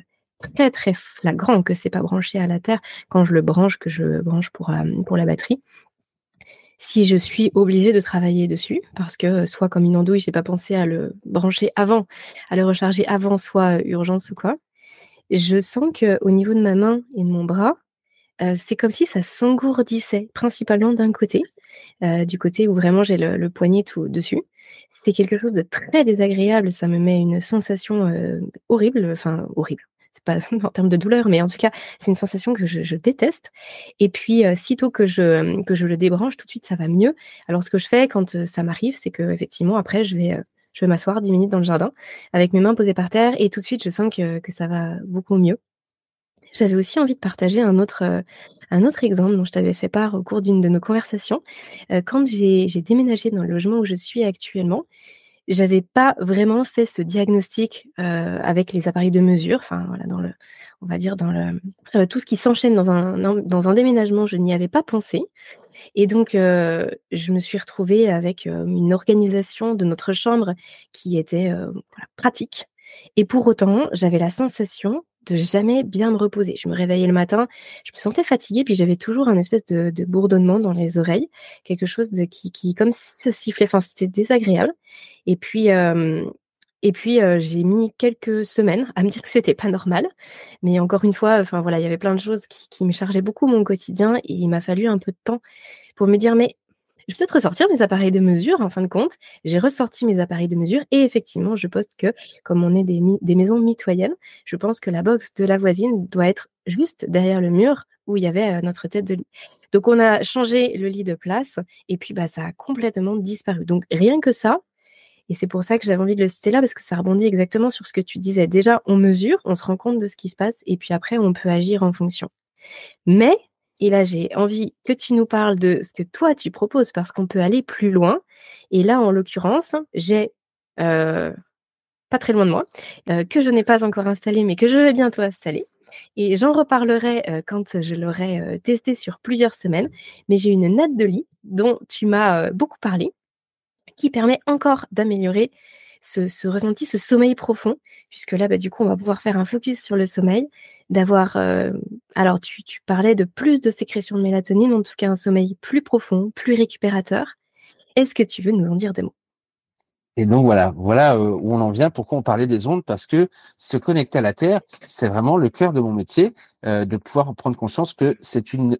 très très flagrant que c'est pas branché à la terre quand je le branche que je branche pour la batterie si je suis obligée de travailler dessus, parce que soit comme une andouille, j'ai pas pensé à le brancher avant, à le recharger avant, soit urgence ou quoi, je sens que au niveau de ma main et de mon bras, euh, c'est comme si ça s'engourdissait, principalement d'un côté, euh, du côté où vraiment j'ai le, poignet tout dessus. C'est quelque chose de très désagréable, ça me met une sensation euh, horrible, enfin horrible, pas <laughs> en termes de douleur, mais en tout cas, c'est une sensation que je, déteste. Et puis, euh, sitôt que je, que je le débranche, tout de suite, ça va mieux. Alors, ce que je fais quand euh, ça m'arrive, c'est que effectivement, après, je vais, euh, je vais m'asseoir 10 minutes dans le jardin avec mes mains posées par terre et tout de suite, je sens que, que ça va beaucoup mieux. J'avais aussi envie de partager un autre, un autre exemple dont je t'avais fait part au cours d'une de nos conversations. quand j'ai déménagé dans le logement où je suis actuellement, j'avais pas vraiment fait ce diagnostic euh, avec les appareils de mesure. Enfin, voilà, dans le, on va dire dans le euh, tout ce qui s'enchaîne dans un dans un déménagement, je n'y avais pas pensé. Et donc, euh, je me suis retrouvée avec une organisation de notre chambre qui était pratique. Et pour autant, j'avais la sensation de jamais bien me reposer. Je me réveillais le matin, je me sentais fatiguée, puis j'avais toujours un espèce de, bourdonnement dans les oreilles, quelque chose de qui, qui comme ça sifflait, enfin c'était désagréable. Et puis, et puis j'ai mis quelques semaines à me dire que c'était pas normal, mais encore une fois, enfin voilà, il y avait plein de choses qui, qui me chargeaient beaucoup mon quotidien, et il m'a fallu un peu de temps pour me dire mais je vais peut-être ressortir mes appareils de mesure en fin de compte. J'ai ressorti mes appareils de mesure et effectivement, je poste que comme on est des, maisons mitoyennes, je pense que la box de la voisine doit être juste derrière le mur où il y avait euh, notre tête de lit. Donc on a changé le lit de place et puis bah ça a complètement disparu. Donc rien que ça, Et c'est pour ça que j'avais envie de le citer là, parce que ça rebondit exactement sur ce que tu disais. Déjà, on mesure, on se rend compte de ce qui se passe, et puis après, on peut agir en fonction. Mais, et là, j'ai envie que tu nous parles de ce que toi, tu proposes, parce qu'on peut aller plus loin. Et là, en l'occurrence, j'ai, euh, pas très loin de moi, euh, que je n'ai pas encore installé, mais que je vais bientôt installer. Et j'en reparlerai euh, quand je l'aurai testé sur plusieurs semaines. Mais j'ai une natte de lit dont tu m'as beaucoup parlé qui permet encore d'améliorer ce, ressenti, ce sommeil profond, puisque là, bah, du coup, on va pouvoir faire un focus sur le sommeil, d'avoir, euh, alors tu, parlais de plus de sécrétion de mélatonine, en tout cas un sommeil plus profond, plus récupérateur. Est-ce que tu veux nous en dire des mots? Et donc voilà, voilà euh, où on en vient. Pourquoi on parlait des ondes Parce que se connecter à la Terre, c'est vraiment le cœur de mon métier, euh, de pouvoir prendre conscience que c'est une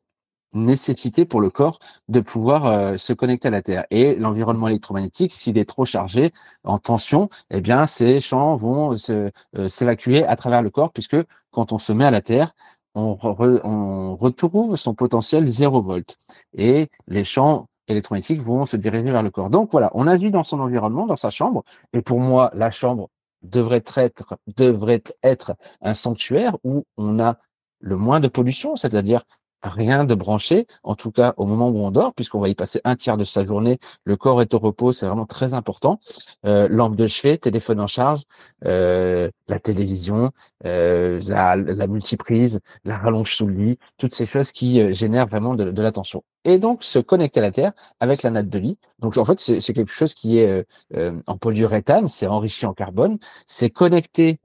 nécessité pour le corps de pouvoir euh, se connecter à la Terre. Et l'environnement électromagnétique, s'il est trop chargé en tension, eh bien, ces champs vont euh, s'évacuer à travers le corps, puisque quand on se met à la Terre, on, retrouve son potentiel 0 volt. Et les champs électromagnétiques vont se diriger vers le corps. Donc voilà, on agit dans son environnement, dans sa chambre. Et pour moi, la chambre devrait être, devrait être un sanctuaire où on a le moins de pollution, c'est-à-dire rien de branché, en tout cas au moment où on dort, puisqu'on va y passer un tiers de sa journée. Le corps est au repos, c'est vraiment très important. Euh, lampe de chevet, téléphone en charge, euh, la télévision, euh, la, la, multiprise, la rallonge sous le lit, toutes ces choses qui euh, génèrent vraiment de, de l'attention. Et donc se connecter à la Terre avec la natte de lit. Donc en fait, c'est quelque chose qui est euh, en polyuréthane, c'est enrichi en carbone, c'est connecté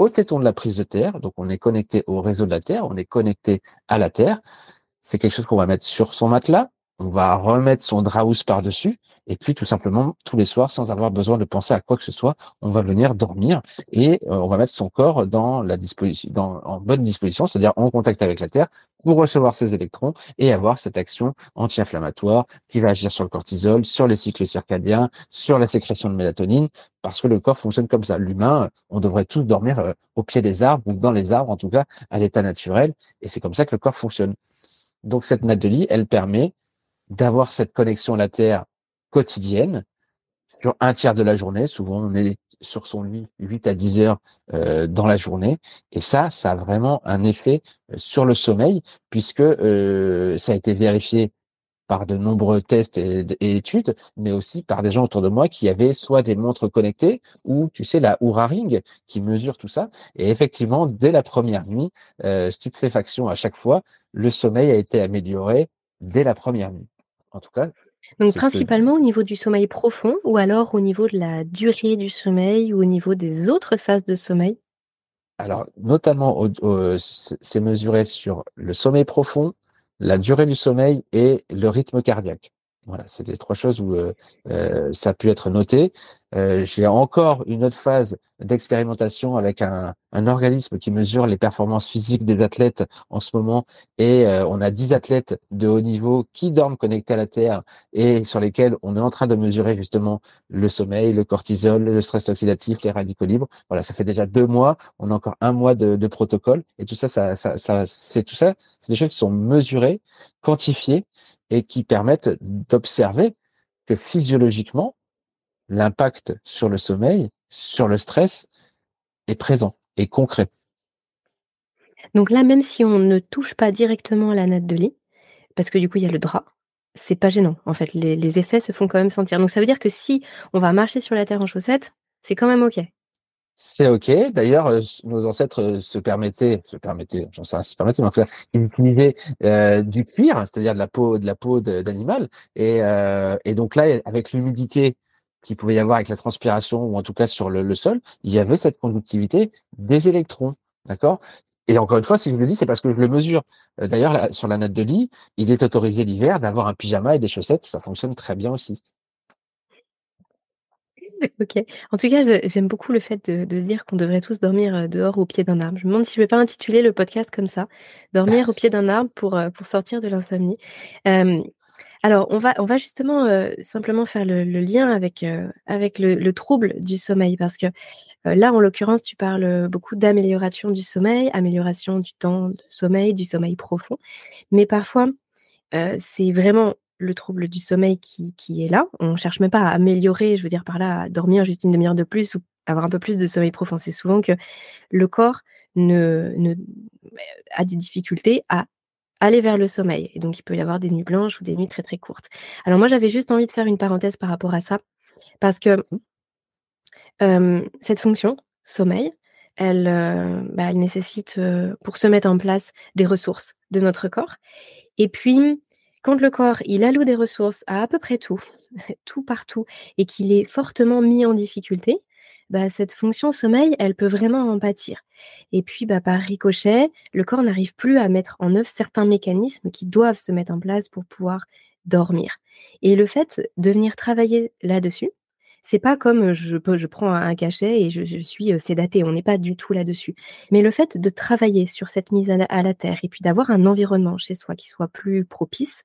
au téton de la prise de terre. Donc, on est connecté au réseau de la Terre, on est connecté à la Terre. C'est quelque chose qu'on va mettre sur son matelas. On va remettre son draus par-dessus. Et puis, tout simplement, tous les soirs, sans avoir besoin de penser à quoi que ce soit, on va venir dormir et euh, on va mettre son corps dans la disposition, dans, en bonne disposition, c'est-à-dire en contact avec la Terre pour recevoir ses électrons et avoir cette action anti-inflammatoire qui va agir sur le cortisol, sur les cycles circadiens, sur la sécrétion de mélatonine, parce que le corps fonctionne comme ça. L'humain, on devrait tous dormir euh, au pied des arbres ou dans les arbres, en tout cas, à l'état naturel, et c'est comme ça que le corps fonctionne. Donc cette natte de lit, elle permet d'avoir cette connexion à la Terre quotidienne sur un tiers de la journée. Souvent, on est sur son lit 8 à 10 heures euh, dans la journée. Et ça, ça a vraiment un effet euh, sur le sommeil, puisque euh, ça a été vérifié par de nombreux tests et, études, mais aussi par des gens autour de moi qui avaient soit des montres connectées ou, tu sais, la Oura Ring qui mesure tout ça. Et effectivement, dès la première nuit, stupéfaction à chaque fois, le sommeil a été amélioré dès la première nuit. En tout cas, donc principalement au niveau du sommeil profond ou alors au niveau de la durée du sommeil ou au niveau des autres phases de sommeil? Alors, notamment, c'est mesuré sur le sommeil profond, la durée du sommeil et le rythme cardiaque. Voilà, c'est les trois choses où euh, euh, ça a pu être noté. Euh, j'ai encore une autre phase d'expérimentation avec un, organisme qui mesure les performances physiques des athlètes en ce moment. Et on a 10 athlètes de haut niveau qui dorment connectés à la Terre et sur lesquels on est en train de mesurer justement le sommeil, le cortisol, le stress oxydatif, les radicaux libres. Voilà, ça fait déjà deux mois. On a encore un mois de, de protocole. Et tout ça, ça, ça, ça c'est tout ça, c'est des choses qui sont mesurées, quantifiées et qui permettent d'observer que physiologiquement, l'impact sur le sommeil, sur le stress est présent et concret. Donc là, même si on ne touche pas directement à la natte de lit, parce que du coup, il y a le drap, c'est pas gênant. En fait, les, les, effets se font quand même sentir. Donc ça veut dire que si on va marcher sur la terre en chaussettes, c'est quand même OK. C'est OK. D'ailleurs, euh, nos ancêtres euh, se permettaient, se permettaient, j'en sais rien si se permettaient, mais en tout cas, ils utilisaient euh, du cuir, c'est-à-dire de la peau, de la peau d'animal. Et, donc là, avec l'humidité qu'il pouvait y avoir avec la transpiration ou en tout cas sur le, sol, il y avait cette conductivité des électrons. D'accord? Et encore une fois, si je le dis, c'est parce que je le mesure. D'ailleurs, sur la natte de lit, il est autorisé l'hiver d'avoir un pyjama et des chaussettes. Ça fonctionne très bien aussi. <laughs> OK. En tout cas, j'aime beaucoup le fait de se dire qu'on devrait tous dormir, dehors au pied d'un arbre. Je me demande si je vais pas intituler le podcast comme ça: «Dormir au pied d'un arbre pour, pour sortir de l'insomnie». alors on va on va justement, simplement faire le lien avec, avec le trouble du sommeil parce que, là, en l'occurrence, tu parles, beaucoup d'amélioration du sommeil, amélioration du temps de sommeil, du sommeil profond. Mais parfois, c'est vraiment le trouble du sommeil qui, qui est là. On cherche même pas à améliorer, je veux dire par là, à dormir juste une demi-heure de plus ou avoir un peu plus de sommeil profond. C'est souvent que le corps ne, ne, a des difficultés à aller vers le sommeil. Et donc, il peut y avoir des nuits blanches ou des nuits très très courtes. Alors moi, j'avais juste envie de faire une parenthèse par rapport à ça, parce que cette fonction, sommeil, elle, bah, elle nécessite, pour se mettre en place, des ressources de notre corps. Et puis, quand le corps, il alloue des ressources à à peu près tout, <laughs> tout partout, et qu'il est fortement mis en difficulté, bah, cette fonction sommeil, elle peut vraiment en pâtir. Et puis, bah, par ricochet, le corps n'arrive plus à mettre en œuvre certains mécanismes qui doivent se mettre en place pour pouvoir dormir. Et le fait de venir travailler là-dessus, c'est pas comme je, je prends un cachet et je, suis sédatée. On n'est pas du tout là-dessus. Mais le fait de travailler sur cette mise à la, terre et puis d'avoir un environnement chez soi qui soit plus propice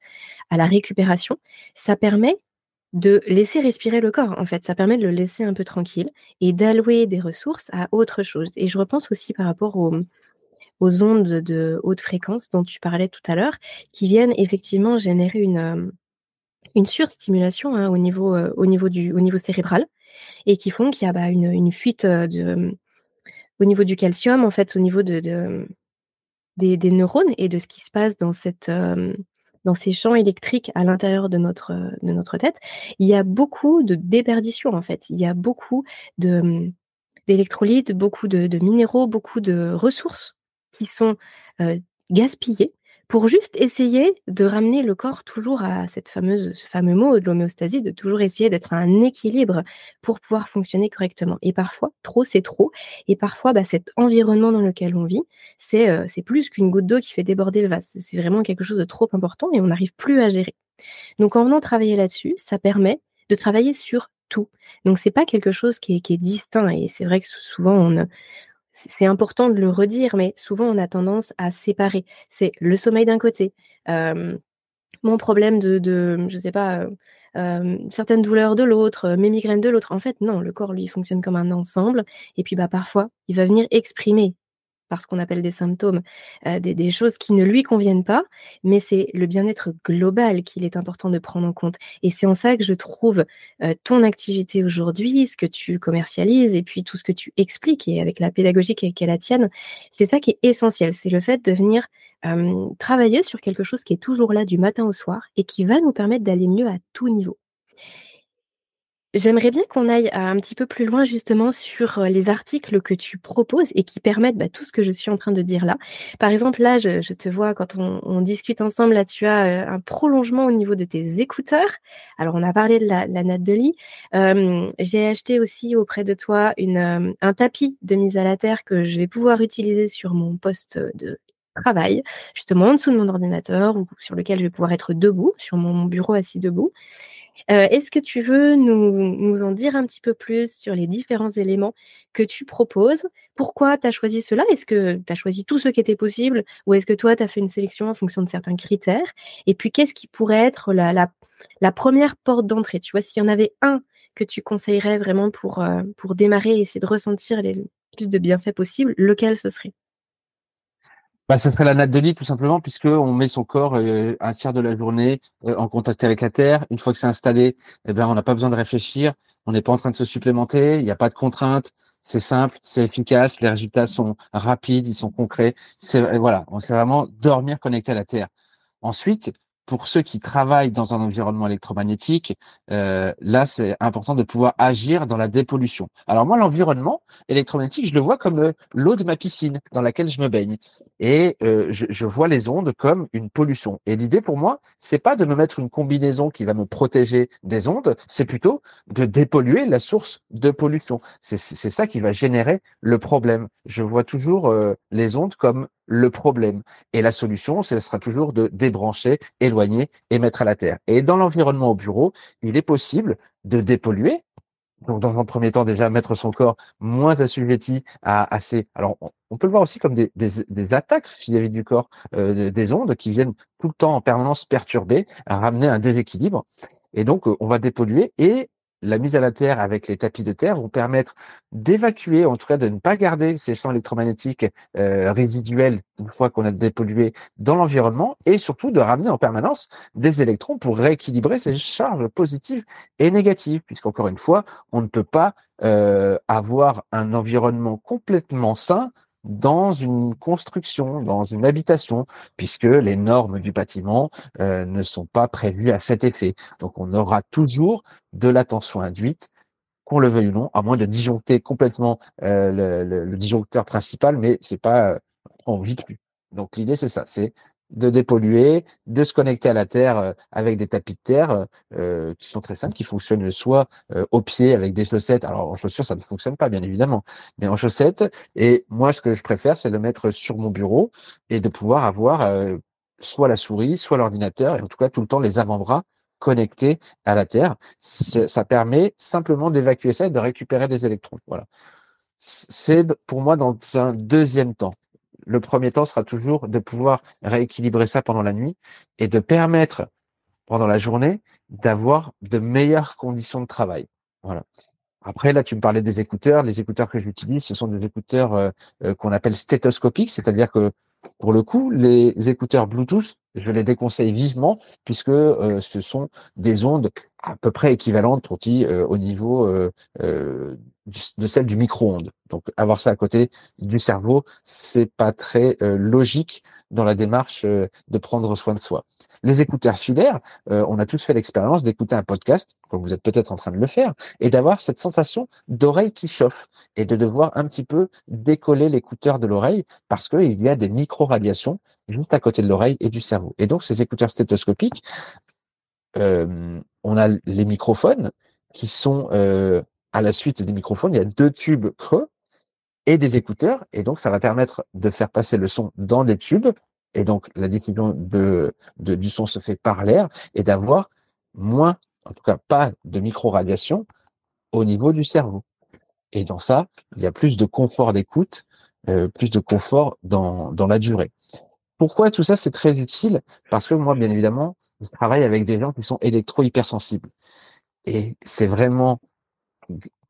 à la récupération, ça permet de laisser respirer le corps. En fait, ça permet de le laisser un peu tranquille et d'allouer des ressources à autre chose. Et je repense aussi par rapport aux ondes de haute fréquence dont tu parlais tout à l'heure, qui viennent effectivement générer une, une surstimulation hein, au, niveau, euh, au, niveau du, au niveau cérébral et qui font qu'il y a bah, une, fuite euh, au niveau du calcium, en fait, au niveau de, des, neurones et de ce qui se passe dans, cette, euh, dans ces champs électriques à l'intérieur de notre, de notre tête. Il y a beaucoup de déperdition, en fait. Il y a beaucoup de d'électrolytes, beaucoup de, minéraux, beaucoup de ressources qui sont gaspillées pour juste essayer de ramener le corps toujours à cette fameuse, ce fameux mot de l'homéostasie, de toujours essayer d'être à un équilibre pour pouvoir fonctionner correctement. Et parfois, trop, c'est trop. Et parfois, bah, cet environnement dans lequel on vit, c'est euh, c'est plus qu'une goutte d'eau qui fait déborder le vase. C'est vraiment quelque chose de trop important et on n'arrive plus à gérer. Donc, en venant travailler là-dessus, ça permet de travailler sur tout. Donc, c'est pas quelque chose qui est, qui est distinct. Et c'est vrai que souvent, on, c'est important de le redire, mais souvent on a tendance à séparer. C'est le sommeil d'un côté, mon problème de, de, je sais pas, certaines douleurs de l'autre, mes migraines de l'autre. En fait, non, le corps lui fonctionne comme un ensemble. Et puis bah parfois, il va venir exprimer par qu'on appelle des symptômes, euh, des, choses qui ne lui conviennent pas, mais c'est le bien-être global qu'il est important de prendre en compte. Et c'est en ça que je trouve euh, ton activité aujourd'hui, ce que tu commercialises et puis tout ce que tu expliques et avec la pédagogie qui est la tienne, c'est ça qui est essentiel. C'est le fait de venir travailler sur quelque chose qui est toujours là du matin au soir et qui va nous permettre d'aller mieux à tout niveau. J'aimerais bien qu'on aille un petit peu plus loin justement sur les articles que tu proposes et qui permettent bah, tout ce que je suis en train de dire là. Par exemple, là, je, te vois quand on, discute ensemble, là, tu as un prolongement au niveau de tes écouteurs. Alors, on a parlé de la, la natte de lit. J'ai acheté aussi auprès de toi un tapis de mise à la terre que je vais pouvoir utiliser sur mon poste de travail, justement en dessous de mon ordinateur ou sur lequel je vais pouvoir être debout, sur mon bureau assis debout. Euh, est-ce que tu veux nous, en dire un petit peu plus sur les différents éléments que tu proposes? Pourquoi tu as choisi cela? Est-ce que tu as choisi tout ce qui était possible ou est-ce que toi, tu as fait une sélection en fonction de certains critères? Et puis, qu'est-ce qui pourrait être la, première porte d'entrée? Tu vois, s'il y en avait un que tu conseillerais vraiment pour, euh, pour démarrer et essayer de ressentir les plus de bienfaits possibles, lequel ce serait? Bah, ce serait la natte de lit tout simplement puisque on met son corps euh, un tiers de la journée euh, en contact avec la terre. Une fois que c'est installé, eh ben on n'a pas besoin de réfléchir. On n'est pas en train de se supplémenter. Il n'y a pas de contraintes. C'est simple, c'est efficace. Les résultats sont rapides, ils sont concrets. C'est voilà, on sait vraiment dormir connecté à la terre. Ensuite, pour ceux qui travaillent dans un environnement électromagnétique, euh, là, c'est important de pouvoir agir dans la dépollution. Alors moi, l'environnement électromagnétique, je le vois comme euh, l'eau de ma piscine dans laquelle je me baigne. Et euh, je, vois les ondes comme une pollution. Et l'idée pour moi, c'est pas de me mettre une combinaison qui va me protéger des ondes, c'est plutôt de dépolluer la source de pollution. C'est ça qui va générer le problème. Je vois toujours les ondes comme le problème. Et la solution, ce sera toujours de débrancher, et mettre à la terre. Et dans l'environnement au bureau, il est possible de dépolluer. Donc, dans un premier temps, déjà, mettre son corps moins assujetti à, ces... Alors, on, peut le voir aussi comme des, attaques vis-à-vis du corps, euh, des ondes qui viennent tout le temps en permanence perturber, ramener un déséquilibre. Et donc, on va dépolluer et la mise à la terre avec les tapis de terre vont permettre d'évacuer, en tout cas de ne pas garder ces champs électromagnétiques euh, résiduels une fois qu'on a dépollué dans l'environnement et surtout de ramener en permanence des électrons pour rééquilibrer ces charges positives et négatives, puisqu'encore une fois, on ne peut pas euh, avoir un environnement complètement sain dans une construction, dans une habitation, puisque les normes du bâtiment euh, ne sont pas prévues à cet effet. Donc on aura toujours de la tension induite, qu'on le veuille ou non, à moins de disjoncter complètement euh, le, disjoncteur principal, mais c'est pas, euh, on. Donc l'idée c'est ça, c'est de dépolluer, de se connecter à la terre euh, avec des tapis de terre euh, qui sont très simples, qui fonctionnent soit euh, au pied avec des chaussettes. Alors en chaussures, ça ne fonctionne pas, bien évidemment, mais en chaussettes. Et moi, ce que je préfère, c'est le mettre sur mon bureau et de pouvoir avoir soit la souris, soit l'ordinateur, et en tout cas tout le temps les avant-bras connectés à la terre. Ça permet simplement d'évacuer ça et de récupérer des électrons. Voilà. C'est pour moi dans un deuxième temps le premier temps sera toujours de pouvoir rééquilibrer ça pendant la nuit et de permettre pendant la journée d'avoir de meilleures conditions de travail. Voilà. Après, là, tu me parlais des écouteurs. Les écouteurs que j'utilise, ce sont des écouteurs euh, euh, qu'on appelle stéthoscopiques, c'est-à-dire que pour le coup, les écouteurs Bluetooth, je les déconseille vivement puisque euh, ce sont des ondes à peu près équivalentes au niveau de celle du micro-ondes. Donc avoir ça à côté du cerveau, c'est pas très euh, logique dans la démarche euh, de prendre soin de soi. Les écouteurs filaires, euh, on a tous fait l'expérience d'écouter un podcast, comme vous êtes peut-être en train de le faire, et d'avoir cette sensation d'oreille qui chauffe et de devoir un petit peu décoller l'écouteur de l'oreille parce qu'il y a des micro-radiations juste à côté de l'oreille et du cerveau. Et donc ces écouteurs stéthoscopiques, on a les microphones qui sont à la suite des microphones, il y a deux tubes creux et des écouteurs. Et donc, ça va permettre de faire passer le son dans les tubes. Et donc, la diffusion de, du son se fait par l'air et d'avoir moins, en tout cas pas de micro-radiation au niveau du cerveau. Et dans ça, il y a plus de confort d'écoute, euh, plus de confort dans, dans la durée. Pourquoi tout ça, c'est très utile? Parce que moi, bien évidemment, je travaille avec des gens qui sont électro-hypersensibles. Et c'est vraiment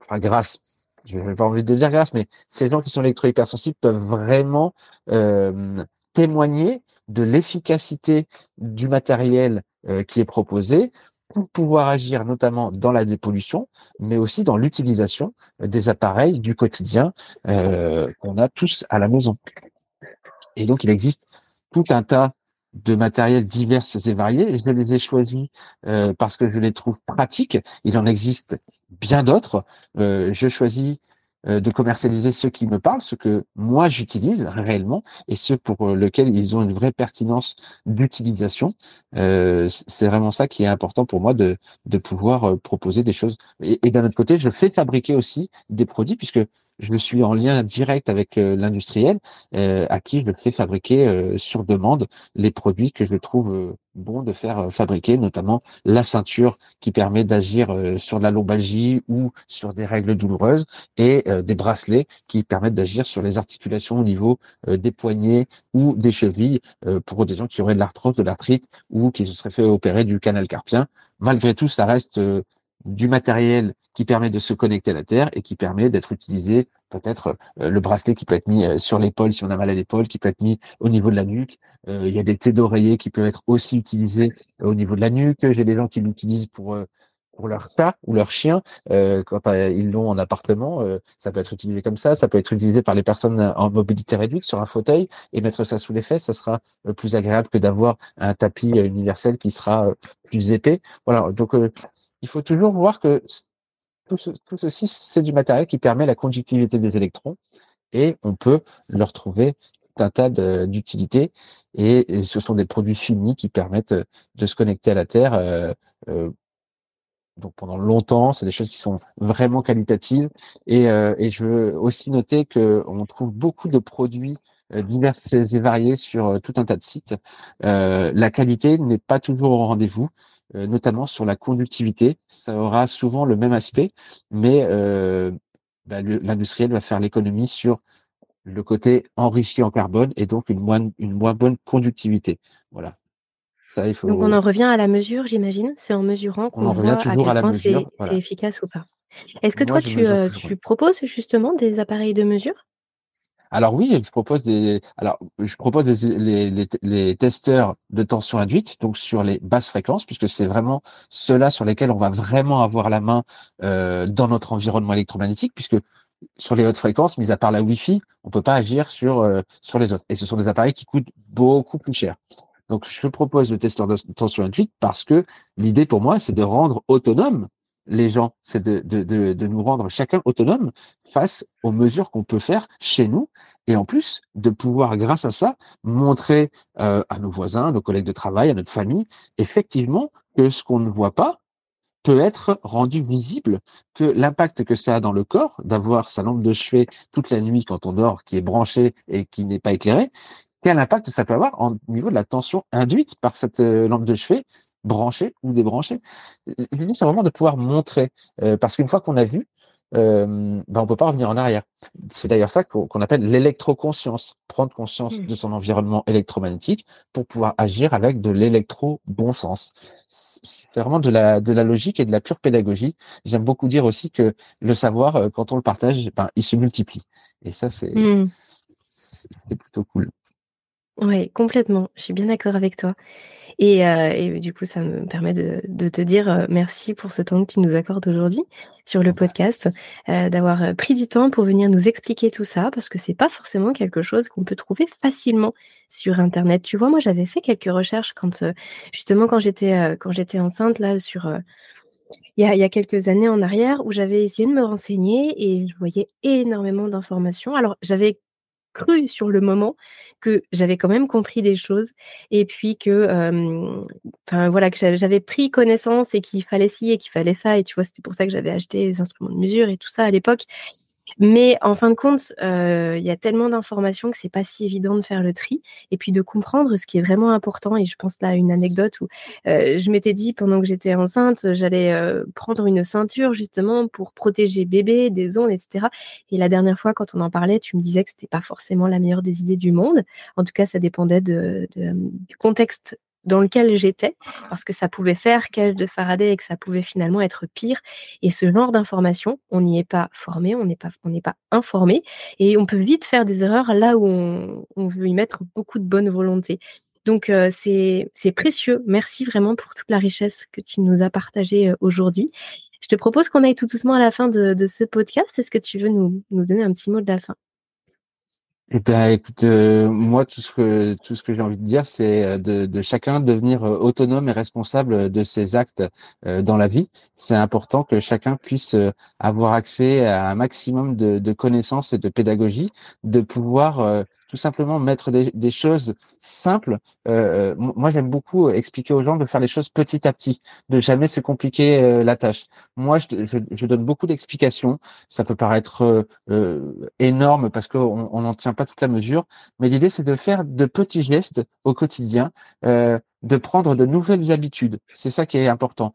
enfin grâce, je n'ai pas envie de dire grâce, mais ces gens qui sont électro-hypersensibles peuvent vraiment euh, témoigner de l'efficacité du matériel euh, qui est proposé pour pouvoir agir notamment dans la dépollution, mais aussi dans l'utilisation des appareils du quotidien euh, qu'on a tous à la maison. Et donc, il existe tout un tas de matériel divers et variés. je les ai choisis euh, parce que je les trouve pratiques. Il en existe bien d'autres. Euh, je choisis de commercialiser ceux qui me parlent, ceux que moi j'utilise réellement et ceux pour lesquels ils ont une vraie pertinence d'utilisation. c'est vraiment ça qui est important pour moi de, de pouvoir proposer des choses. Et d'un autre côté, je fais fabriquer aussi des produits puisque je suis en lien direct avec euh, l'industriel euh, à qui je fais fabriquer euh, sur demande les produits que je trouve bon de faire fabriquer, notamment la ceinture qui permet d'agir sur la lombalgie ou sur des règles douloureuses et des bracelets qui permettent d'agir sur les articulations au niveau des poignets ou des chevilles pour des gens qui auraient de l'arthrose, de l'arthrite ou qui se seraient fait opérer du canal carpien. Malgré tout, ça reste du matériel qui permet de se connecter à la Terre et qui permet d'être utilisé, peut-être euh, le bracelet qui peut être mis euh, sur l'épaule si on a mal à l'épaule, qui peut être mis au niveau de la nuque. Euh, il y a des têtes d'oreiller qui peuvent être aussi utilisés au niveau de la nuque. J'ai des gens qui l'utilisent pour pour leur chat ou leur chien quand ils l'ont en appartement. ça peut être utilisé comme ça. Ça peut être utilisé par les personnes en mobilité réduite sur un fauteuil et mettre ça sous les fesses. Ça sera plus agréable que d'avoir un tapis universel qui sera plus épais. Voilà. Donc il faut toujours voir que tout, ceci, c'est du matériel qui permet la conductivité des électrons et on peut leur trouver un tas d'utilités et, ce sont des produits finis qui permettent de se connecter à la Terre euh, euh, pendant longtemps, c'est des choses qui sont vraiment qualitatives. Et, euh, et je veux aussi noter qu'on trouve beaucoup de produits divers et variés sur tout un tas de sites. la qualité n'est pas toujours au rendez-vous. Euh, notamment sur la conductivité. Ça aura souvent le même aspect, mais euh, bah, l'industriel va faire l'économie sur le côté enrichi en carbone et donc une moins, une moins bonne conductivité. Voilà. Ça, il faut... Donc on en revient à la mesure, j'imagine. C'est en mesurant qu'on voit à quel point c'est efficace ou pas. Est-ce que toi, tu, euh, tu proposes justement des appareils de mesure? Alors oui, je propose des, alors je propose les, les, testeurs de tension induite, donc sur les basses fréquences, puisque c'est vraiment ceux-là sur lesquels on va vraiment avoir la main euh, dans notre environnement électromagnétique, puisque sur les hautes fréquences, mis à part la Wi-Fi, on peut pas agir sur euh, sur les autres. Et ce sont des appareils qui coûtent beaucoup plus cher. Donc je propose le testeur de tension induite parce que l'idée pour moi, c'est de rendre autonome les gens, c'est de, de, de, nous rendre chacun autonome face aux mesures qu'on peut faire chez nous, et en plus de pouvoir, grâce à ça, montrer euh, à nos voisins, à nos collègues de travail, à notre famille, effectivement, que ce qu'on ne voit pas peut être rendu visible, que l'impact que ça a dans le corps, d'avoir sa lampe de chevet toute la nuit quand on dort, qui est branchée et qui n'est pas éclairée, quel impact ça peut avoir au niveau de la tension induite par cette euh, lampe de chevet brancher ou débrancher. L'idée, c'est vraiment de pouvoir montrer, euh, parce qu'une fois qu'on a vu, euh, ben on peut pas revenir en arrière. C'est d'ailleurs ça qu'on appelle l'électroconscience, prendre conscience mmh. de son environnement électromagnétique pour pouvoir agir avec de l'électro-bon sens. C'est vraiment de la, de la logique et de la pure pédagogie. J'aime beaucoup dire aussi que le savoir, euh, quand on le partage, ben, il se multiplie. Et ça, c'est mmh. plutôt cool. Oui, complètement. Je suis bien d'accord avec toi. Et, euh, et, du coup, ça me permet de, de te dire euh, merci pour ce temps que tu nous accordes aujourd'hui sur le podcast, euh, d'avoir pris du temps pour venir nous expliquer tout ça, parce que c'est pas forcément quelque chose qu'on peut trouver facilement sur Internet. Tu vois, moi, j'avais fait quelques recherches quand, euh, justement, quand j'étais quand j'étais enceinte là sur il y, a, il y, a, quelques années en arrière où j'avais essayé de me renseigner et je voyais énormément d'informations. Alors, j'avais cru sur le moment que j'avais quand même compris des choses et puis que voilà que j'avais pris connaissance et qu'il fallait ci et qu'il fallait ça et tu vois c'était pour ça que j'avais acheté les instruments de mesure et tout ça à l'époque mais en fin de compte, euh, il y a tellement d'informations que c'est pas si évident de faire le tri et puis de comprendre ce qui est vraiment important. Et je pense là à une anecdote où euh, je m'étais dit pendant que j'étais enceinte, j'allais euh, prendre une ceinture justement pour protéger bébé des ondes, etc. Et la dernière fois, quand on en parlait, tu me disais que c'était pas forcément la meilleure des idées du monde. En tout cas, ça dépendait de, du contexte dans lequel j'étais, parce que ça pouvait faire cage de Faraday et que ça pouvait finalement être pire. Et ce genre d'information, on n'y est pas formé, on n'est pas, on n'est pas informé, et on peut vite faire des erreurs là où on, veut y mettre beaucoup de bonne volonté. Donc euh, c'est c'est précieux. Merci vraiment pour toute la richesse que tu nous as partagée euh, aujourd'hui. Je te propose qu'on aille tout doucement à la fin de, de ce podcast. Est-ce que tu veux nous, nous donner un petit mot de la fin? Eh bien, écoute, euh, moi, tout ce que tout ce que j'ai envie de dire, c'est euh, de, chacun devenir euh, autonome et responsable de ses actes dans la vie. C'est important que chacun puisse avoir accès à un maximum de connaissances et de pédagogie, de pouvoir tout simplement mettre des, choses simples. Euh, moi, j'aime beaucoup expliquer aux gens de faire les choses petit à petit, de jamais se compliquer euh, la tâche. Moi, je, donne beaucoup d'explications. Ça peut paraître euh, énorme parce qu'on n'en tient pas toute la mesure, mais l'idée, c'est de faire de petits gestes au quotidien. de prendre de nouvelles habitudes. C'est ça qui est important.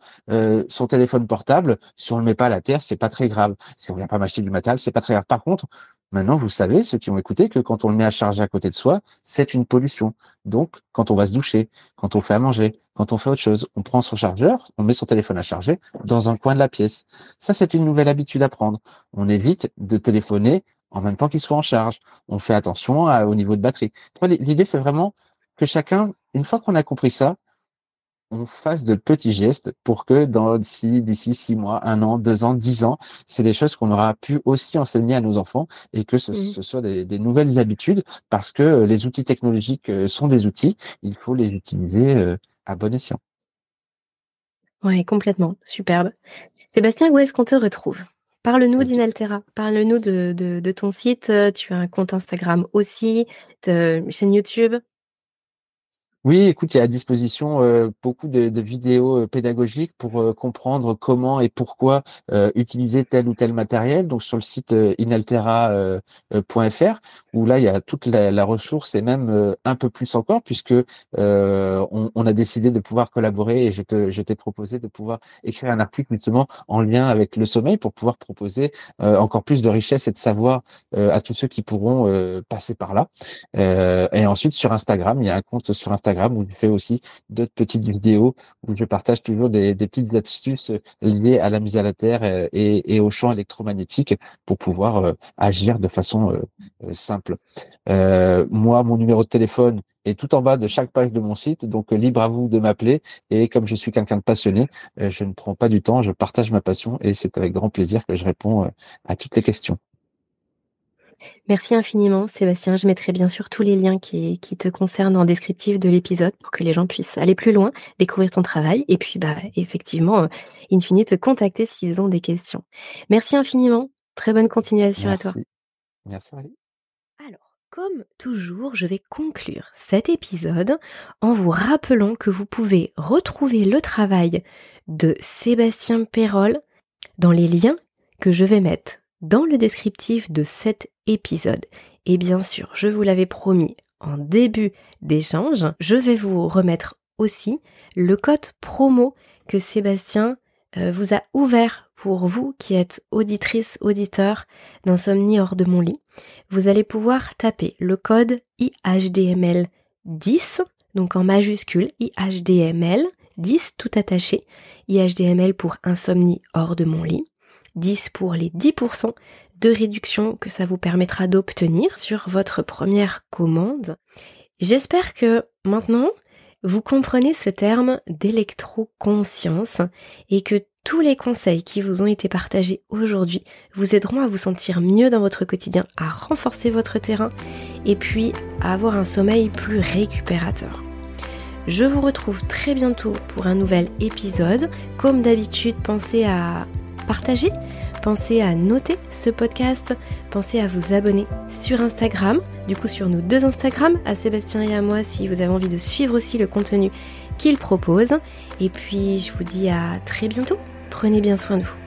son téléphone portable, si on le met pas à la terre, c'est pas très grave. Si on vient pas m'acheter du matal, c'est pas très grave. Par contre, Maintenant, vous savez, ceux qui ont écouté, que quand on le met à charger à côté de soi, c'est une pollution. Donc, quand on va se doucher, quand on fait à manger, quand on fait autre chose, on prend son chargeur, on met son téléphone à charger dans un coin de la pièce. Ça, c'est une nouvelle habitude à prendre. On évite de téléphoner en même temps qu'il soit en charge. On fait attention au niveau de batterie. L'idée, c'est vraiment que chacun, une fois qu'on a compris ça, on fasse de petits gestes pour que dans d'ici d'ici six mois, un an, deux ans, dix ans, c'est des choses qu'on aura pu aussi enseigner à nos enfants et que ce, mmh. soit des, nouvelles habitudes parce que euh, les outils technologiques euh, sont des outils, il faut les utiliser euh, à bon escient. Oui, complètement, superbe. Sébastien, où est-ce qu'on te retrouve? Parle-nous d'Inaltera, parle-nous de, de, ton site, tu as un compte Instagram aussi, de chaîne YouTube. Oui, écoute, il y a à disposition euh, beaucoup de, vidéos euh, pédagogiques pour euh, comprendre comment et pourquoi utiliser tel ou tel matériel. Donc sur le site inaltera.fr, où là il y a toute la, la ressource et même un peu plus encore, puisque on, on, a décidé de pouvoir collaborer et je te, je t'ai proposé de pouvoir écrire un article justement en lien avec le sommeil pour pouvoir proposer encore plus de richesse et de savoir à tous ceux qui pourront passer par là. et ensuite sur Instagram, il y a un compte sur Instagram Où je fais aussi d'autres petites vidéos où je partage toujours des, petites astuces liées à la mise à la terre et, et au champ électromagnétique pour pouvoir agir de façon simple. moi, mon numéro de téléphone est tout en bas de chaque page de mon site, donc libre à vous de m'appeler. Et comme je suis quelqu'un de passionné, je ne prends pas du temps, je partage ma passion et c'est avec grand plaisir que je réponds à toutes les questions. Merci infiniment, Sébastien. Je mettrai bien sûr tous les liens qui, te concernent en descriptif de l'épisode pour que les gens puissent aller plus loin, découvrir ton travail et puis, bah, effectivement, euh, in fine, te contacter s'ils ont des questions. Merci infiniment. Très bonne continuation à toi. Merci, Marie. Alors, comme toujours, je vais conclure cet épisode en vous rappelant que vous pouvez retrouver le travail de Sébastien Perrol dans les liens que je vais mettre dans le descriptif de cet épisode. Et bien sûr, je vous l'avais promis en début d'échange, je vais vous remettre aussi le code promo que Sébastien euh, vous a ouvert pour vous qui êtes auditrice, auditeur d'insomnie hors de mon lit. Vous allez pouvoir taper le code IHDML 10, donc en majuscule IHDML 10 tout attaché, IHDML pour insomnie hors de mon lit. 10 pour les 10% de réduction que ça vous permettra d'obtenir sur votre première commande. J'espère que maintenant, vous comprenez ce terme d'électroconscience et que tous les conseils qui vous ont été partagés aujourd'hui vous aideront à vous sentir mieux dans votre quotidien, à renforcer votre terrain et puis à avoir un sommeil plus récupérateur. Je vous retrouve très bientôt pour un nouvel épisode. Comme d'habitude, pensez à partager. Pensez à noter ce podcast. Pensez à vous abonner sur Instagram. Du coup, sur nos deux Instagram, à Sébastien et à moi, si vous avez envie de suivre aussi le contenu qu'il propose. Et puis, je vous dis à très bientôt. Prenez bien soin de vous.